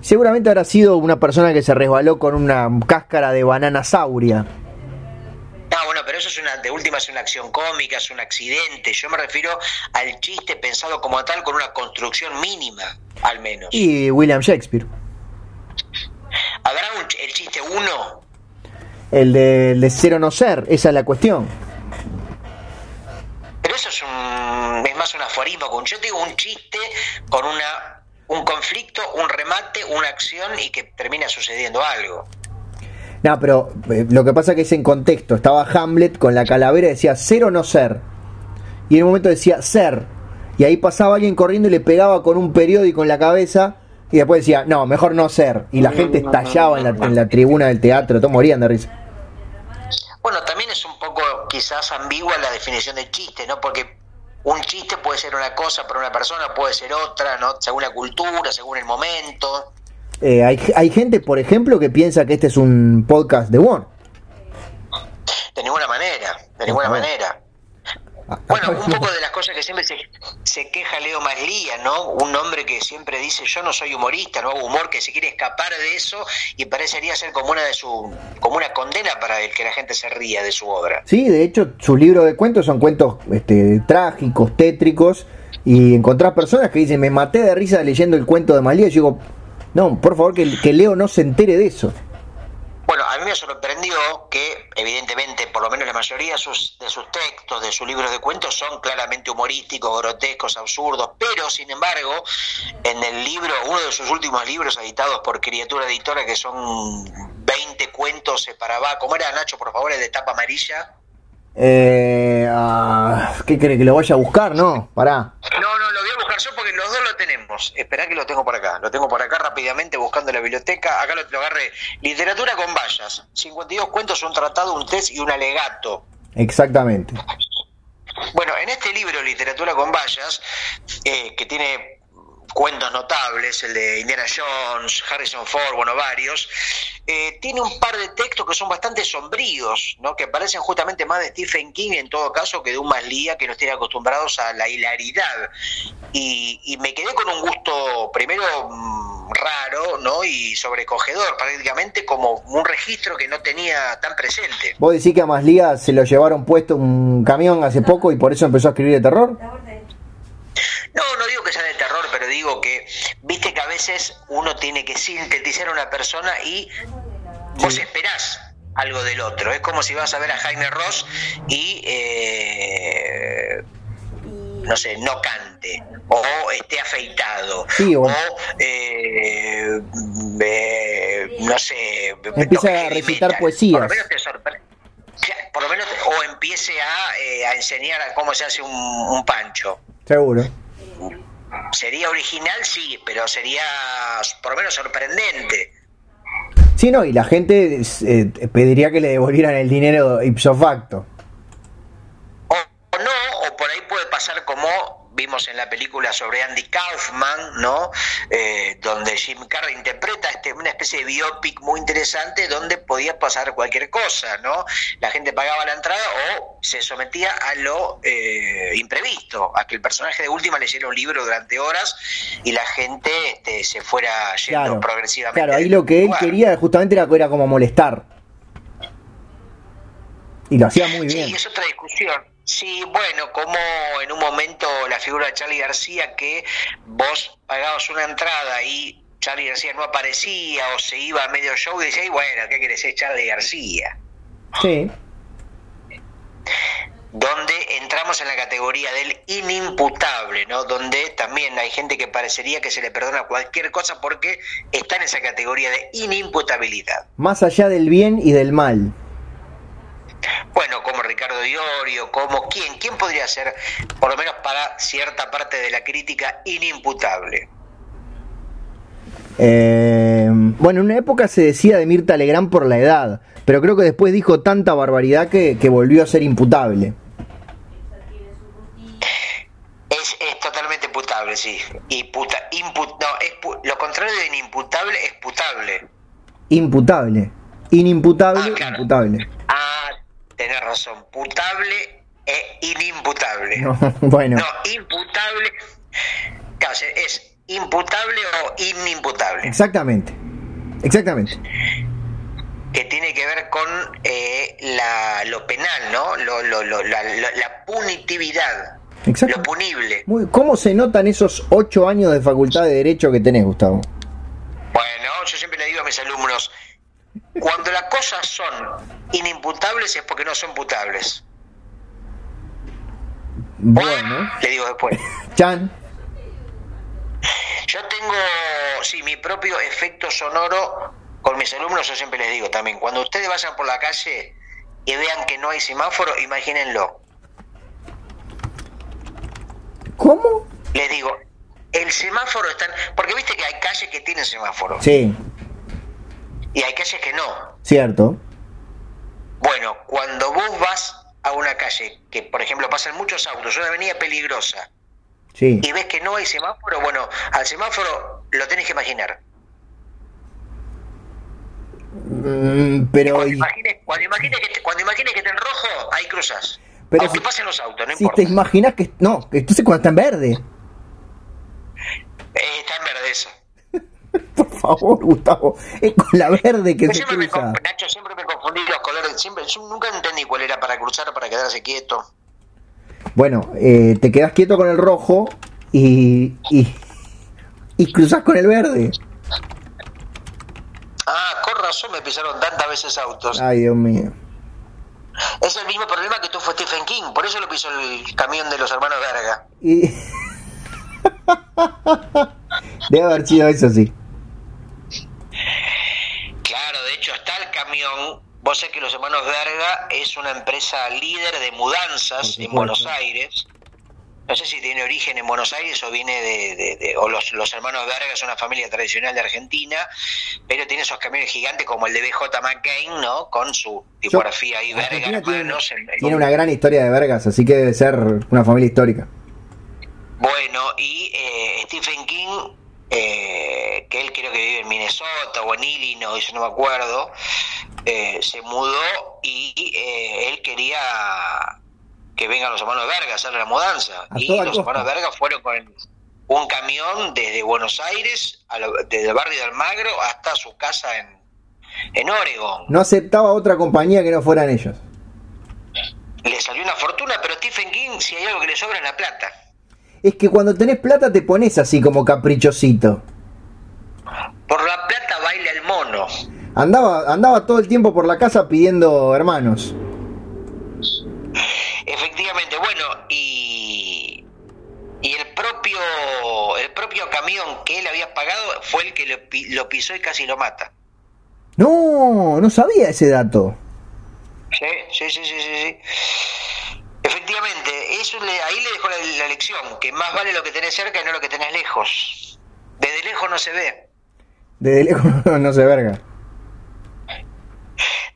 Seguramente habrá sido una persona que se resbaló con una cáscara de banana sauria. Ah, bueno, pero eso es una, de última es una acción cómica, es un accidente. Yo me refiero al chiste pensado como tal con una construcción mínima, al menos. Y William Shakespeare. ¿Habrá un, el chiste 1? El de, el de no ser, esa es la cuestión. Pero eso es un es más un aforismo. Yo digo un chiste con una un conflicto, un remate, una acción y que termina sucediendo algo. No, pero eh, lo que pasa que es en contexto. Estaba Hamlet con la calavera y decía ser o no ser. Y en un momento decía ser. Y ahí pasaba alguien corriendo y le pegaba con un periódico en la cabeza. Y después decía, no, mejor no ser. Y la gente estallaba en la, en la tribuna del teatro. Todos morían de risa. Bueno, también es un poco quizás ambigua la definición del chiste, ¿no? Porque un chiste puede ser una cosa para una persona, puede ser otra, ¿no? Según la cultura, según el momento. Eh, hay, hay gente, por ejemplo, que piensa que este es un podcast de One. De ninguna manera, de ninguna manera. Bueno, un poco de las cosas que siempre se, se queja Leo Maslía, ¿no? Un hombre que siempre dice yo no soy humorista, no hago humor, que se quiere escapar de eso y parecería ser como una de su, como una condena para el que la gente se ría de su obra. Sí, de hecho, sus libros de cuentos son cuentos este, trágicos, tétricos, y encontrás personas que dicen, me maté de risa leyendo el cuento de Malía, y yo digo, no, por favor, que, que Leo no se entere de eso. Bueno, a mí me sorprendió que, evidentemente, por lo menos la mayoría de sus, de sus textos, de sus libros de cuentos, son claramente humorísticos, grotescos, absurdos, pero, sin embargo, en el libro, uno de sus últimos libros editados por Criatura Editora, que son 20 cuentos separados, ¿cómo era, Nacho, por favor, el de tapa amarilla? Eh, ah, ¿Qué cree que lo vaya a buscar? No, pará. No, yo porque los dos lo tenemos. Esperá que lo tengo por acá. Lo tengo por acá rápidamente buscando la biblioteca. Acá lo, lo agarré. Literatura con vallas. 52 cuentos, un tratado, un test y un alegato. Exactamente. Bueno, en este libro, Literatura con Vallas, eh, que tiene cuentos notables, el de Indiana Jones, Harrison Ford, bueno, varios, eh, tiene un par de textos que son bastante sombríos, ¿no? que parecen justamente más de Stephen King en todo caso que de un Maslía que nos tiene acostumbrados a la hilaridad. Y, y me quedé con un gusto, primero, mm, raro, ¿no? Y sobrecogedor, prácticamente como un registro que no tenía tan presente. ¿Vos decís que a Maslía se lo llevaron puesto un camión hace poco y por eso empezó a escribir de terror? No, no digo que sea de terror, pero digo que, viste que a veces uno tiene que sintetizar a una persona y vos esperás algo del otro. Es como si vas a ver a Jaime Ross y, eh, no sé, no cante, o esté afeitado, Sí, o- o, eh, eh, no sé, Empieza a recitar poesías. Por lo menos te Por lo menos, o empiece a, eh, a enseñar a cómo se hace un, un pancho. Seguro. Sería original, sí, pero sería por lo menos sorprendente. Sí, no, y la gente eh, pediría que le devolvieran el dinero ipso facto. O, o no, o por ahí puede pasar como vimos en la película sobre Andy Kaufman, ¿no? Eh, donde Jim Carrey interpreta este, una especie de biopic muy interesante donde podía pasar cualquier cosa, ¿no? La gente pagaba la entrada o se sometía a lo eh, imprevisto, a que el personaje de última leyera un libro durante horas y la gente este, se fuera yendo Claro, progresivamente. claro, ahí lo que él quería justamente era, era como molestar. Y lo hacía muy bien. Sí, es otra discusión. Sí, bueno, como en un momento la figura de Charlie García que vos pagabas una entrada y Charlie García no aparecía o se iba a medio show y decía, "Y bueno, ¿qué querés ser Charlie García? Sí. Donde entramos en la categoría del inimputable, ¿no? Donde también hay gente que parecería que se le perdona cualquier cosa porque está en esa categoría de inimputabilidad. Más allá del bien y del mal. Bueno, como Ricardo Diorio, como quién, quién podría ser, por lo menos para cierta parte de la crítica, inimputable. Eh, bueno, en una época se decía de Mirta Legrand por la edad, pero creo que después dijo tanta barbaridad que, que volvió a ser imputable. Es, es totalmente putable, sí. Y puta, imput, no, es lo contrario de inimputable es putable. Imputable. Inimputable, Ah, claro. imputable. Ah, tenés razón. Putable e inimputable. No, bueno, No, imputable. Claro, es imputable o inimputable. exactamente. Exactamente. Que tiene que ver con eh, la, lo penal, ¿no? Lo, lo, lo- la, la- la punitividad. Exacto. Lo punible. Muy- ¿Cómo se notan esos ocho años de facultad de Derecho que tenés, Gustavo? Bueno, yo siempre le digo a mis alumnos, cuando las cosas son inimputables es porque no son putables. Bueno, Le digo después. Chan. Yo tengo, sí, mi propio efecto sonoro con mis alumnos, yo siempre les digo también, cuando ustedes vayan por la calle y vean que no hay semáforo, imagínenlo. ¿Cómo? Les digo, el semáforo está... Porque viste que hay calles que tienen semáforo Sí, y hay calles que no. cierto. Bueno, cuando vos vas a una calle que, por ejemplo, pasan muchos autos, una avenida peligrosa, Sí. y ves que no hay semáforo, bueno, al semáforo lo tenés que imaginar. Mm, pero Cuando y- imagines, cuando imagines que, cuando imagines que está en rojo, ahí cruzas. Pero Aunque si- pasen los autos, no si importa. te imaginas que... No, que entonces cuando está en verde. Eh, está en verde eso. Por favor, Gustavo. Es con la verde que Yo se cruza. conf- Nacho, siempre me confundí los colores. Siempre, yo nunca entendí cuál era para cruzar o para quedarse quieto. Bueno, eh, te quedas quieto con el rojo y, y, y cruzas con el verde. Ah, con razón me pisaron tantas veces autos. Ay, Dios mío. Es el mismo problema que tuvo Stephen King, por eso lo pisó el camión de los hermanos Verga. Y... Debe haber sido eso, sí. Claro, de hecho está el camión. Vos sabés que los hermanos Verga es una empresa líder de mudanzas en. Buenos Aires. No sé si tiene origen en Buenos Aires o viene de, de- de- o los, los hermanos Verga son una familia tradicional de Argentina, pero tiene esos camiones gigantes como el de BJ McCain, ¿no? Con su tipografía ahí, Verga, tiene, hermanos. en- en- tiene una gran historia de vergas, así que debe ser una familia histórica. Bueno, y eh, Stephen King, eh, que él creo que vive en Minnesota o en Illinois, no me acuerdo, eh, se mudó y eh, él quería que vengan los hermanos Verga a hacer la mudanza. A y los costa. hermanos Verga fueron con un camión desde Buenos Aires, a lo- desde el barrio de Almagro hasta su casa en, en Oregon. No aceptaba otra compañía que no fueran ellos. Le salió una fortuna, pero Stephen King, si hay algo que le sobra es la plata. Es que cuando tenés plata te pones así como caprichosito. Por la plata baila el mono. Andaba, andaba todo el tiempo por la casa pidiendo hermanos. Efectivamente, bueno, y, y el propio el propio camión que él había pagado fue el que lo, pi- lo pisó y casi lo mata. No, no sabía ese dato. Sí, sí, sí, sí, sí. Efectivamente, eso le- ahí le dejó la, la lección, que más vale lo que tenés cerca y no lo que tenés lejos. Desde lejos no se ve, Desde lejos no se verga.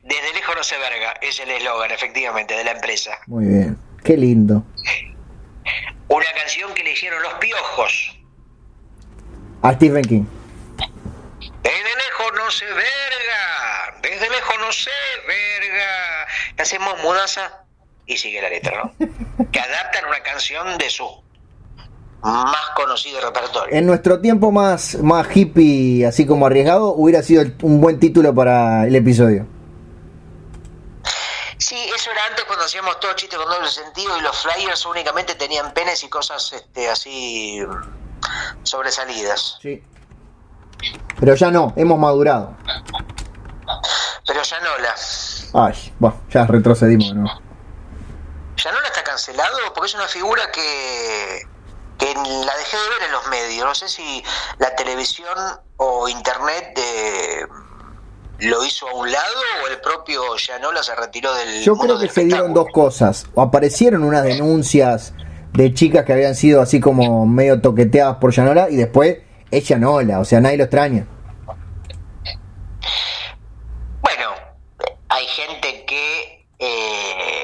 desde lejos no se verga, es el eslogan, efectivamente, de la empresa. Muy bien. Qué lindo. Una canción que le hicieron los piojos. A Stephen King. Desde lejos no se verga, desde lejos no se verga. Hacemos mudanza y sigue la letra, ¿no? Que adaptan una canción de su más conocido repertorio. En nuestro tiempo más, más hippie, así como arriesgado, hubiera sido un buen título para el episodio. Sí, eso era antes cuando hacíamos todo chiste con doble sentido y los flyers únicamente tenían penes y cosas este, así sobresalidas. Sí. Pero ya no, hemos madurado. Pero Yanola, Ay, bueno, ya retrocedimos, ¿no? Yanola está cansada. ese lado? Porque es una figura que, que la dejé de ver en los medios. No sé si la televisión o internet de lo hizo a un lado o el propio Yanola se retiró del Yo creo que se dieron dos cosas. O aparecieron unas denuncias de chicas que habían sido así como medio toqueteadas por Yanola y después es Yanola, o sea, nadie lo extraña. Bueno, hay gente que eh,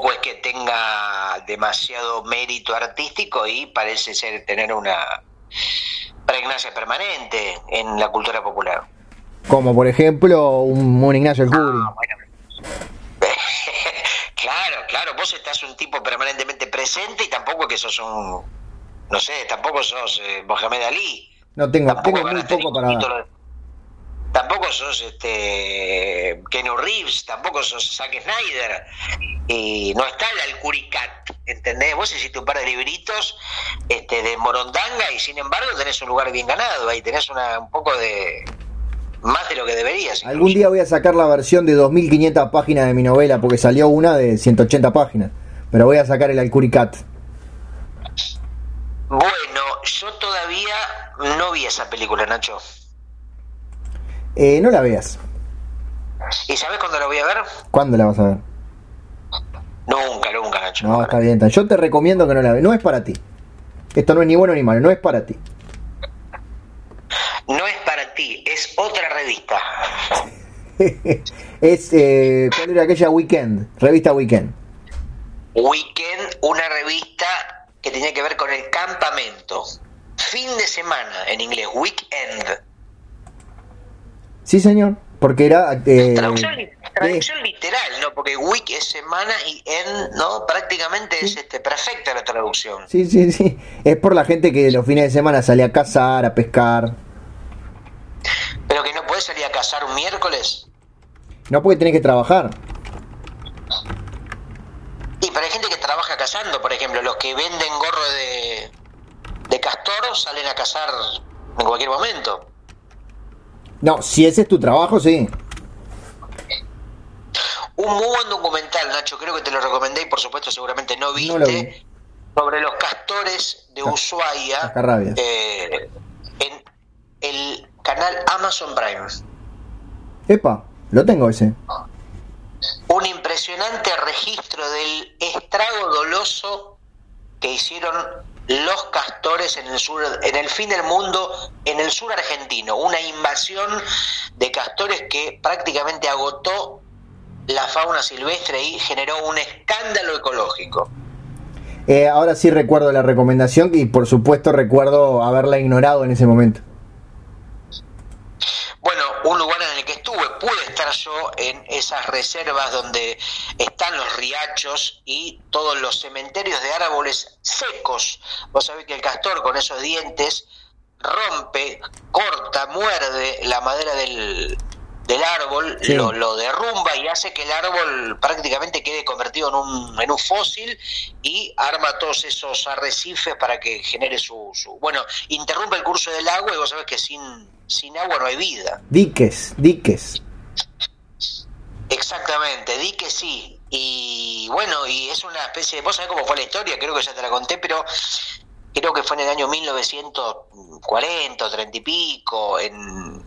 tampoco es que tenga demasiado mérito artístico y parece ser tener una pregnancia permanente en la cultura popular. Como por ejemplo un, un Ignacio El ah, claro, claro, vos estás un tipo permanentemente presente y tampoco que sos un, no sé, tampoco sos eh, Mohamed Ali. No tengo, tengo muy poco para tampoco sos este Kenu Reeves, tampoco sos Zack Snyder, y no está el Alcuricat, ¿entendés? Vos hiciste un par de libritos este, de Morondanga y sin embargo tenés un lugar bien ganado, ahí tenés una, un poco de más de lo que deberías. Algún día voy a sacar la versión de 2500 páginas de mi novela porque salió una de 180 páginas, pero voy a sacar el Alcuricat. Bueno, yo todavía no vi esa película, Nacho. Eh, no la veas. ¿Y sabes cuándo la voy a ver? ¿Cuándo la vas a ver? Nunca, nunca, Nacho. No, está bien. Yo te recomiendo que no la veas. No es para ti. Esto no es ni bueno ni malo, no es para ti. No es para ti, es otra revista. es, eh, ¿cuál era aquella Weekend? Revista Weekend. Weekend, una revista que tenía que ver con el campamento. Fin de semana, en inglés, weekend. Sí, señor, porque era... Eh, traducción, literal, ¿no? Porque week es semana y en, ¿no? Prácticamente es este, perfecta la traducción. Sí, sí, sí. Es por la gente que los fines de semana sale a cazar, a pescar. ¿Pero que no puede salir a cazar un miércoles? No, porque tiene que trabajar. Y para hay gente que trabaja cazando, por ejemplo, los que venden gorro de, de castor salen a cazar en cualquier momento. No, si ese es tu trabajo, sí. Un muy buen documental, Nacho, creo que te lo recomendé y por supuesto seguramente no viste, sobre los castores de Ushuaia eh, en el canal Amazon Prime. Epa, lo tengo ese. Un impresionante registro del estrago doloso que hicieron los castores en el sur, en el fin del mundo, en el sur argentino, una invasión de castores que prácticamente agotó la fauna silvestre y generó un escándalo ecológico. Eh, ahora sí recuerdo la recomendación y por supuesto recuerdo haberla ignorado en ese momento. Bueno, un lugar en el que estuve, pude estar yo en esas reservas donde están los riachos y todos los cementerios de árboles secos. Vos sabés que el castor con esos dientes rompe, corta, muerde la madera del, del árbol, lo, lo, derrumba y hace que el árbol prácticamente quede convertido en un, en un fósil y arma todos esos arrecifes para que genere su, su... Bueno, interrumpe el curso del agua y vos sabés que sin, sin agua no hay vida. Diques, diques. Exactamente, diques sí. Y bueno, y es una especie de... Vos sabés cómo fue la historia, creo que ya te la conté, pero creo que fue en el año 1940 o 30 y pico, en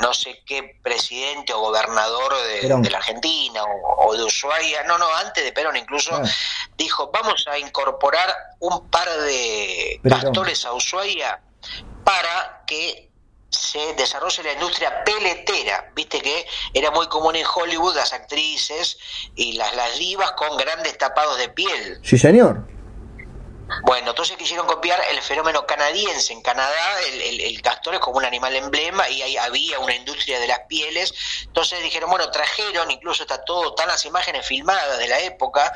no sé qué presidente o gobernador de, la Argentina o, de Ushuaia, no, no, antes de Perón incluso, ah. dijo, vamos a incorporar un par de pastores a Ushuaia para que se desarrolle la industria peletera. Viste que era muy común en Hollywood las actrices y las, las divas con grandes tapados de piel. Sí, señor. Bueno, entonces quisieron copiar el fenómeno canadiense. En Canadá el, castor es como un animal emblema y ahí había una industria de las pieles. Entonces dijeron, bueno, trajeron, incluso está todo, están las imágenes filmadas de la época,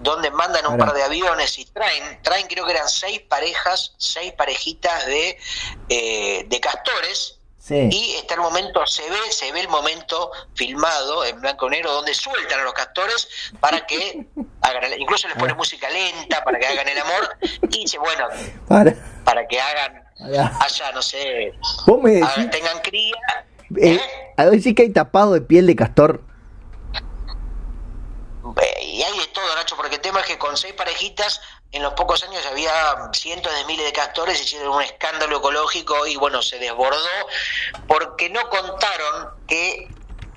donde mandan un par de aviones y traen, traen creo que eran seis parejas, seis parejitas de, eh, de castores y está el momento, se ve, se ve el momento filmado en blanco y negro donde sueltan a los castores para que hagan, incluso les pone música lenta para que hagan el amor y dice, bueno, para, que hagan allá, no sé, tengan cría. Eh, ¿eh? A ver si que hay tapado de piel de castor. y hay de todo, Nacho, porque el tema es que con seis parejitas en los pocos años había cientos de miles de castores, hicieron un escándalo ecológico y bueno, se desbordó porque no contaron que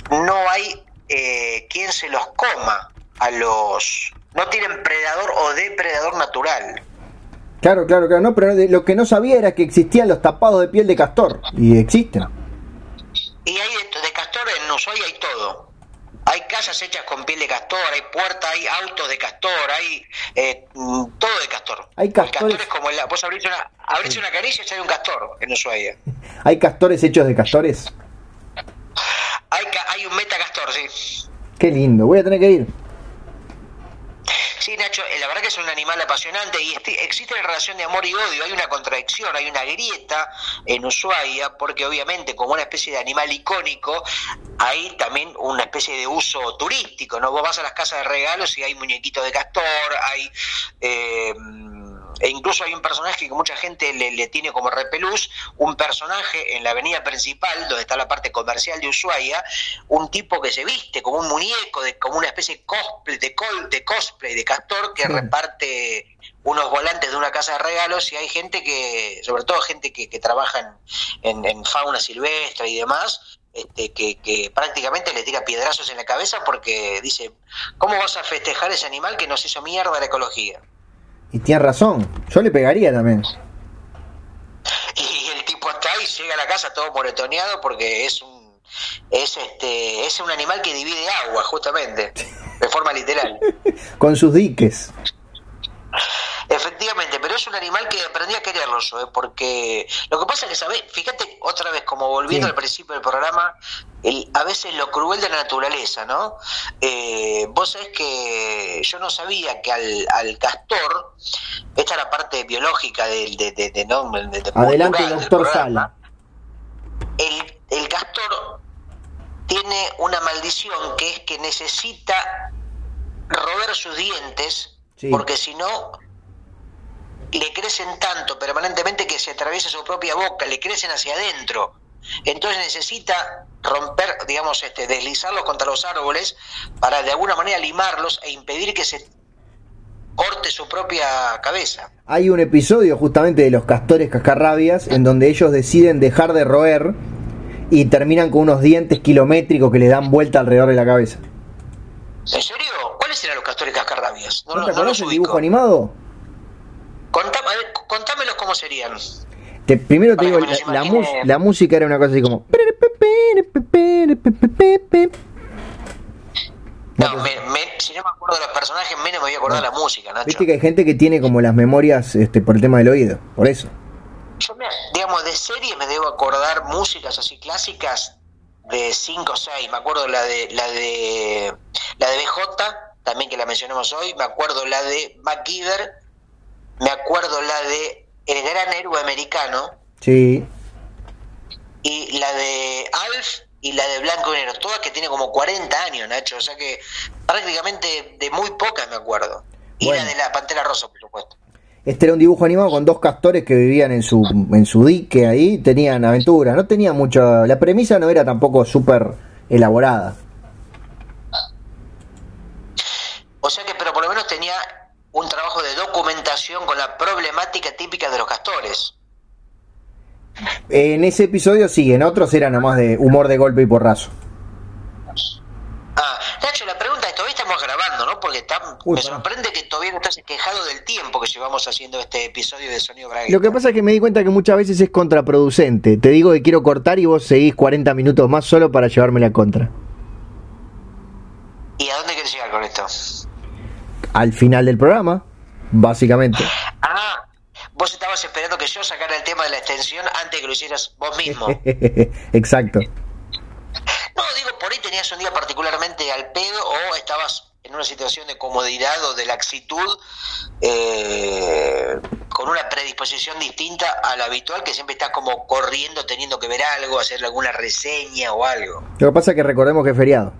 no hay eh, quien se los coma a los... No tienen predador o depredador natural. Claro, claro, claro, no, pero lo que no sabía era que existían los tapados de piel de castor y existen. Y hay de, de castor en Ushuaia hay todo. Hay casas hechas con piel de castor, hay puertas, hay autos de castor, hay eh, mm, todo de castor. Hay castores. como el, vos abrís una, abrís una canilla y hay un castor en Ushuaia. ¿Hay castores hechos de castores? Hay, hay un metacastor, sí. Qué lindo, voy a tener que ir. Sí, Nacho, eh, la verdad que es un animal apasionante y existe una relación de amor y odio, hay una contradicción, hay una grieta en Ushuaia, porque obviamente como una especie de animal icónico, hay también una especie de uso turístico, ¿no? Vos vas a las casas de regalos y hay muñequitos de castor, hay... Eh, e incluso hay un personaje que mucha gente le, tiene como repelús, un personaje en la avenida principal, donde está la parte comercial de Ushuaia, un tipo que se viste como un muñeco, de, como una especie de cosplay, de, de cosplay de castor que reparte unos volantes de una casa de regalos y hay gente que, sobre todo gente que, que trabaja en, fauna silvestre y demás, este, que, que, prácticamente le tira piedrazos en la cabeza porque dice, ¿cómo vas a festejar ese animal que nos hizo mierda la ecología? Y tiene razón, yo le pegaría también. Y el tipo está ahí, llega a la casa todo moretoneado porque es un es este es un animal que divide agua justamente de forma literal con sus diques Efectivamente, pero es un animal que aprendí a quererlo yo, ¿eh? porque lo que pasa es que, ¿sabes? Fíjate otra vez, como volviendo al principio del programa, el, a veces lo cruel de la naturaleza, ¿no? Eh, vos sabés que yo no sabía que al, castor, esta es la parte biológica del de, de, de, ¿no? Adelante, doctor Sala. El, el castor tiene una maldición que es que necesita roer sus dientes porque si no, le crecen tanto permanentemente que se atraviesa su propia boca, le crecen hacia adentro. Entonces necesita romper, digamos, este, deslizarlos contra los árboles para de alguna manera limarlos e impedir que se corte su propia cabeza. Hay un episodio justamente de los castores cascarrabias en donde ellos deciden dejar de roer y terminan con unos dientes kilométricos que le dan vuelta alrededor de la cabeza. ¿En serio? ¿Cuáles eran los castores cascarrabias? No, ¿No te el dibujo animado? Contame, contámelos cómo serían. Primero te digo, la, la, música era una cosa así como... No, me, si no me acuerdo de los personajes, menos me voy a acordar de la música, Nacho. Viste que hay gente que tiene como las memorias este, por el tema del oído, por eso. Yo, digamos, de serie me debo acordar músicas así clásicas de 5 o 6. Me acuerdo la de la de la de BJ, también que la mencionamos hoy, me acuerdo la de MacGyver, me acuerdo la de El Gran Héroe Americano. Sí. Y la de Alf y la de Blanco y Negro, todas que tiene como 40 años, Nacho, o sea que prácticamente de muy pocas me acuerdo. Y la de la Pantera Rosa, por supuesto. Este era un dibujo animado con dos castores que vivían en su, en su dique ahí, tenían aventuras, no tenía mucho... La premisa no era tampoco súper elaborada. O sea que, pero por lo menos tenía un trabajo de con la problemática típica de los castores. En ese episodio sí, en otros era nomás de humor de golpe y porrazo. Ah, Nacho, la pregunta es, todavía estamos grabando, ¿no? Porque me sorprende que todavía no estás quejado del tiempo que llevamos haciendo este episodio de Sonido Bragueta. Lo que pasa es que me di cuenta que muchas veces es contraproducente. Te digo que quiero cortar y vos seguís 40 minutos más solo para llevarme la contra. ¿Y a dónde querés llegar con esto? al final del programa, básicamente. Ah, vos estabas esperando que yo sacara el tema de la extensión antes que lo hicieras vos mismo. Exacto. No, digo, por ahí tenías un día particularmente al pedo o estabas en una situación de comodidad o de laxitud eh, con una predisposición distinta a la habitual que siempre estás como corriendo teniendo que ver algo, hacer alguna reseña o algo. Lo que pasa es que recordemos que es feriado.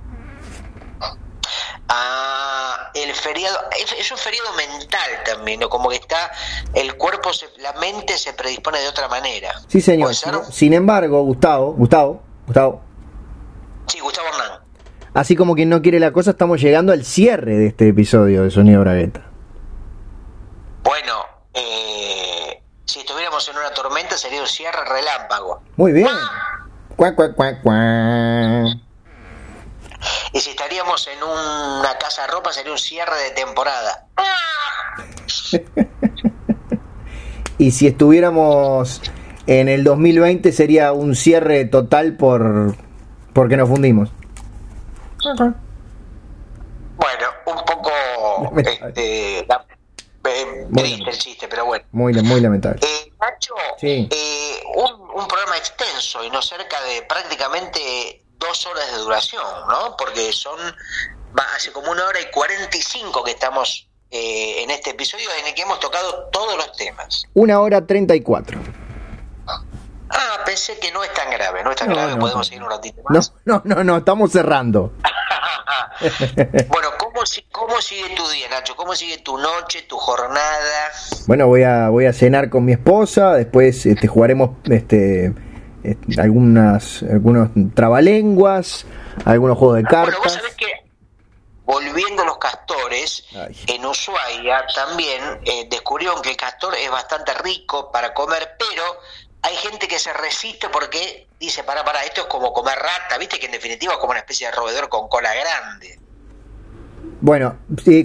Ah, el feriado, es, un feriado mental también, ¿no? como que está, el cuerpo, la mente se predispone de otra manera. Sí, señor. Sin embargo, Gustavo, Gustavo, Gustavo. Sí, Gustavo Hernán. Así como quien no quiere la cosa, estamos llegando al cierre de este episodio de Sonido Bragueta. Bueno, eh, si estuviéramos en una tormenta sería un cierre relámpago. Muy bien. Cuac, cuac, cuac, cuac. Y si estaríamos en una casa de ropa sería un cierre de temporada. Y si estuviéramos en el 2020 sería un cierre total por porque nos fundimos. Bueno, un poco este, la- eh, triste el chiste, pero bueno. Muy, muy lamentable. Eh, Nacho, Sí. eh, un, un programa extenso y no cerca de prácticamente dos horas de duración, ¿no? Porque son, hace como una hora y 45 que estamos eh, en este episodio en el que hemos tocado todos los temas. Una hora 34. Ah, pensé que no es tan grave, no es tan No, grave, no, podemos no. seguir un ratito No, más. no, no, no, estamos cerrando. bueno, ¿cómo, ¿cómo sigue tu día, Nacho? ¿Cómo sigue tu noche, tu jornada? Bueno, voy a, voy a cenar con mi esposa, después este, jugaremos este, algunas, algunos trabalenguas, algunos juegos de Bueno, vos cartas. sabés que volviendo a los castores, Ay. en Ushuaia también eh, descubrieron que el castor es bastante rico para comer, pero hay gente que se resiste porque dice, para, para, esto es como comer rata, viste que en definitiva es como una especie de roedor con cola grande. Bueno,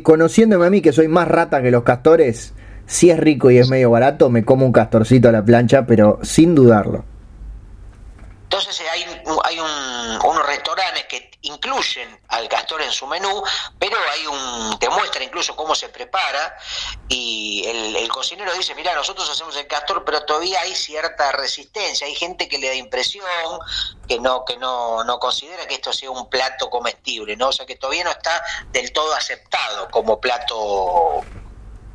conociéndome a mí que soy más rata que los castores, si es rico y es medio barato, me como un castorcito a la plancha, pero sin dudarlo. Entonces eh, hay, hay un- unos restaurantes que incluyen al castor en su menú, pero hay un te muestra incluso cómo se prepara y el, el cocinero dice, mira, nosotros hacemos el castor, pero todavía hay cierta resistencia, hay gente que le da impresión, que no que no, no considera que esto sea un plato comestible, ¿no? O sea, que todavía no está del todo aceptado como plato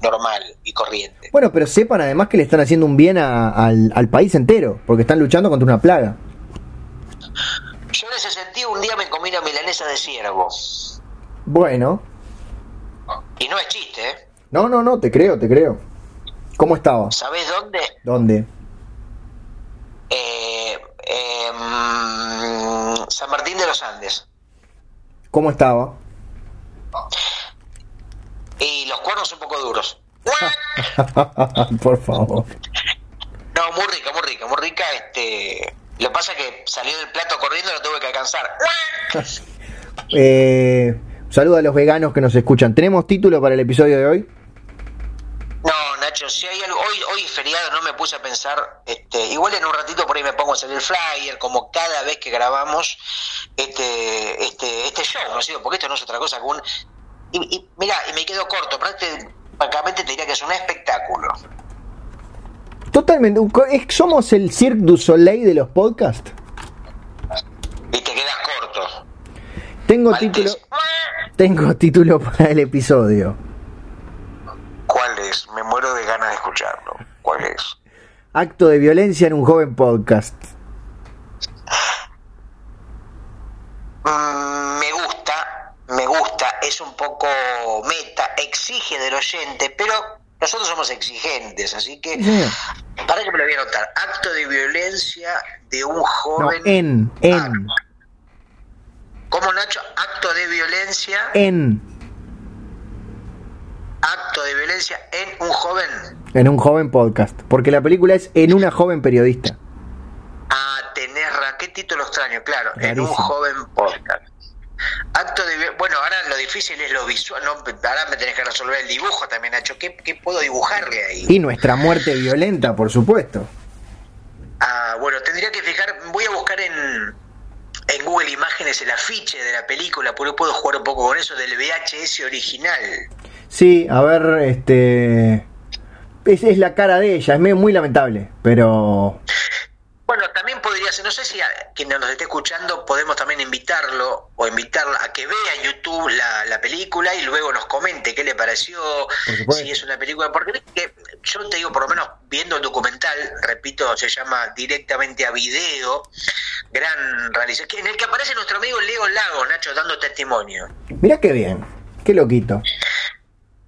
normal y corriente. Bueno, pero sepan además que le están haciendo un bien a- al, al país entero, porque están luchando contra una plaga. Yo en ese sentido un día me comí una milanesa de ciervo. Bueno, Y no es chiste, ¿eh? no, no, no, te creo, te creo. ¿Cómo estaba? ¿Sabés dónde? ¿Dónde? Eh, eh, San Martín de los Andes. ¿Cómo estaba? Y los cuernos un poco duros. Por favor. No, muy rica, muy rica, muy rica. Este, lo que pasa es que salió del plato corriendo y lo tuve que alcanzar. Eh, saludo a los veganos que nos escuchan. ¿Tenemos título para el episodio de hoy? No, Nacho, si hay algo, hoy, hoy es feriado, no me puse a pensar, este, igual en un ratito por ahí me pongo a hacer el flyer, como cada vez que grabamos este, este, este show, ¿no es cierto? Porque esto no es otra cosa que un... Y, y mira, y me quedo corto, prácticamente te diría que es un espectáculo. Totalmente. Somos el Cirque du Soleil de los podcasts. Y te quedas corto. Tengo título, tengo título para el episodio. ¿Cuál es? Me muero de ganas de escucharlo. ¿Cuál es? Acto de violencia en un joven podcast. Mm, me gusta, me gusta, es un poco meta, exige del oyente, pero nosotros somos exigentes, así que Sí. para que me lo voy a anotar. Acto de violencia de un No, joven. en, en, ¿Cómo Nacho? Acto de violencia, en, acto de violencia en un joven. en un joven podcast. Porque la película es en una joven periodista. Ah, tenés ra- qué título extraño, claro, en un joven podcast. Acto de bueno, ahora lo difícil es lo visual, no, ahora me tenés que resolver el dibujo también, Nacho. ¿Qué, qué puedo dibujarle ahí? Y nuestra muerte violenta, por supuesto. Ah, bueno, tendría que fijar, voy a buscar en, en Google Imágenes el afiche de la película, porque puedo jugar un poco con eso del VHS original. Sí, a ver, este. Es, es la cara de ella, es muy lamentable, pero. Bueno, también podría ser, no sé si a quien nos esté escuchando podemos también invitarlo o invitarla a que vea en YouTube la, la película y luego nos comente qué le pareció, si es una película, porque que yo te digo, por lo menos viendo el documental, repito, se llama directamente a video, gran realización, que- en el que aparece nuestro amigo Leo Lago, Nacho, dando testimonio. Mirá qué bien, qué loquito.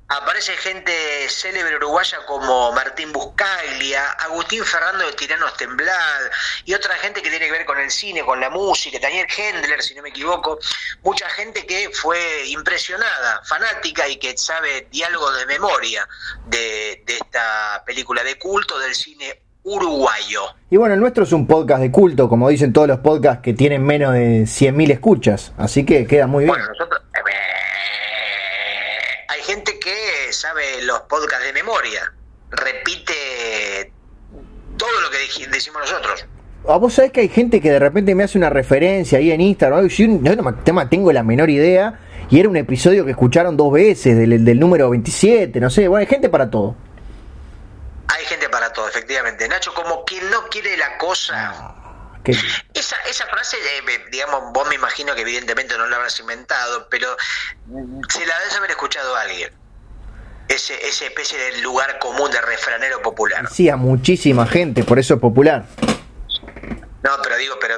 Aparece gente célebre uruguaya como Martín Buscaglia, Agustín Fernando de Tiranos Temblad y otra gente que tiene que ver con el cine, con la música, Daniel Hendler, si no me equivoco, mucha gente que fue impresionada, fanática y que sabe diálogo de memoria de, de esta película de culto del cine uruguayo. Y bueno, el nuestro es un podcast de culto, como dicen todos los podcasts que tienen menos de 100.000 escuchas, así que queda muy bien. Bueno, nosotros, eh, hay gente sabe los podcasts de memoria, repite todo lo que decimos nosotros. A vos sabés que hay gente que de repente me hace una referencia ahí en Instagram, yo no tengo la menor idea, y era un episodio que escucharon dos veces, del, del número 27, no sé, bueno, hay gente para todo. Hay gente para todo, efectivamente. Nacho, como quien no quiere la cosa. Ah, Esa, esa frase, eh, eh, digamos, vos me imagino que evidentemente no la habrás inventado, pero mm, se la debes haber escuchado a alguien. Ese, ese especie de lugar común de refranero popular. sí, a muchísima gente, por eso es popular. No, pero digo, pero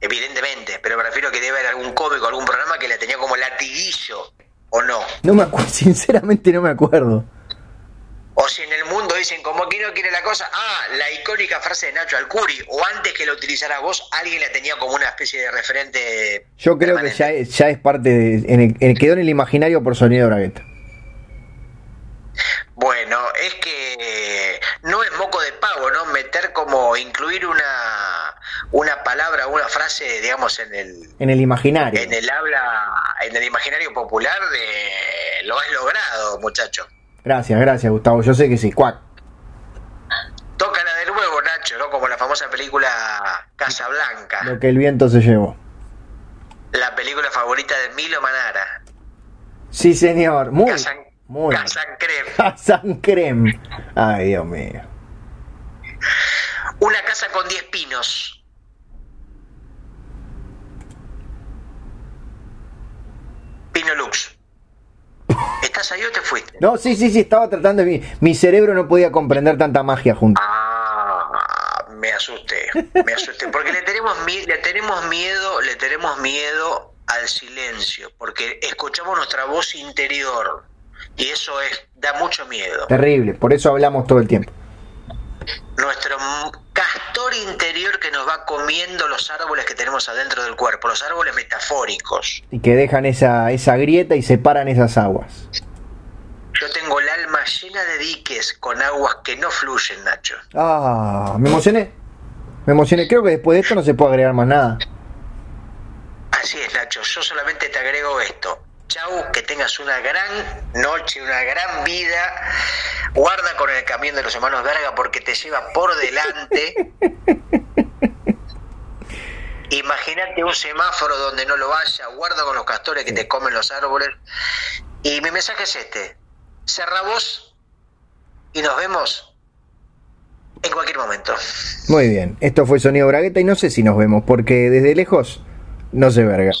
evidentemente, pero me refiero que debe haber algún cómico, algún programa que la tenía como latiguillo, o no. No me acuerdo, sinceramente no me acuerdo. O si en el mundo dicen como quien no quiere la cosa, ah, la icónica frase de Nacho Alcuri, o antes que la utilizaras vos, alguien la tenía como una especie de referente. Yo creo que ya es, ya es parte de, en el- en- quedó en el imaginario por sonido Bragueta. Bueno, es que no es moco de pavo, ¿no? Meter como incluir una, una palabra, una frase, digamos, en el, En el imaginario. en el habla, en el imaginario popular, de, lo has logrado, muchacho. Gracias, gracias, Gustavo. Yo sé que sí. Cuac. Tócala de nuevo, Nacho, ¿no? Como la famosa película Casa Blanca, Lo que el viento se llevó. la película favorita de Milo Manara. Sí, señor. Muy. Casan, Muy. Casancrem. Hassan Crem. Ay, Dios mío. Una casa con 10 pinos. Pino Lux. ¿Estás ahí o te fuiste? No, sí, sí, sí, estaba tratando de... Mi, mi cerebro no podía comprender tanta magia junto. Ah, me asusté, me asusté, porque le tenemos, le tenemos miedo, le tenemos miedo al silencio, porque escuchamos nuestra voz interior y eso es da mucho miedo. Terrible, por eso hablamos todo el tiempo. Nuestro castor interior que nos va comiendo los árboles que tenemos adentro del cuerpo, los árboles metafóricos. Y que dejan esa, esa grieta y separan esas aguas. Yo tengo el alma llena de diques con aguas que no fluyen, Nacho. Ah, me emocioné. Me emocioné. Creo que después de esto no se puede agregar más nada. Así es, Nacho. Yo solamente te agrego esto. Chau, que tengas una gran noche, una gran vida. Guarda con el camión de los hermanos Verga porque te lleva por delante. Imagínate un semáforo donde no lo haya. Guarda con los castores que te comen los árboles. Y mi mensaje es este. Cerra vos y nos vemos en cualquier momento. Muy bien. Esto fue Sonido Bragueta y no sé si nos vemos porque desde lejos no se verga.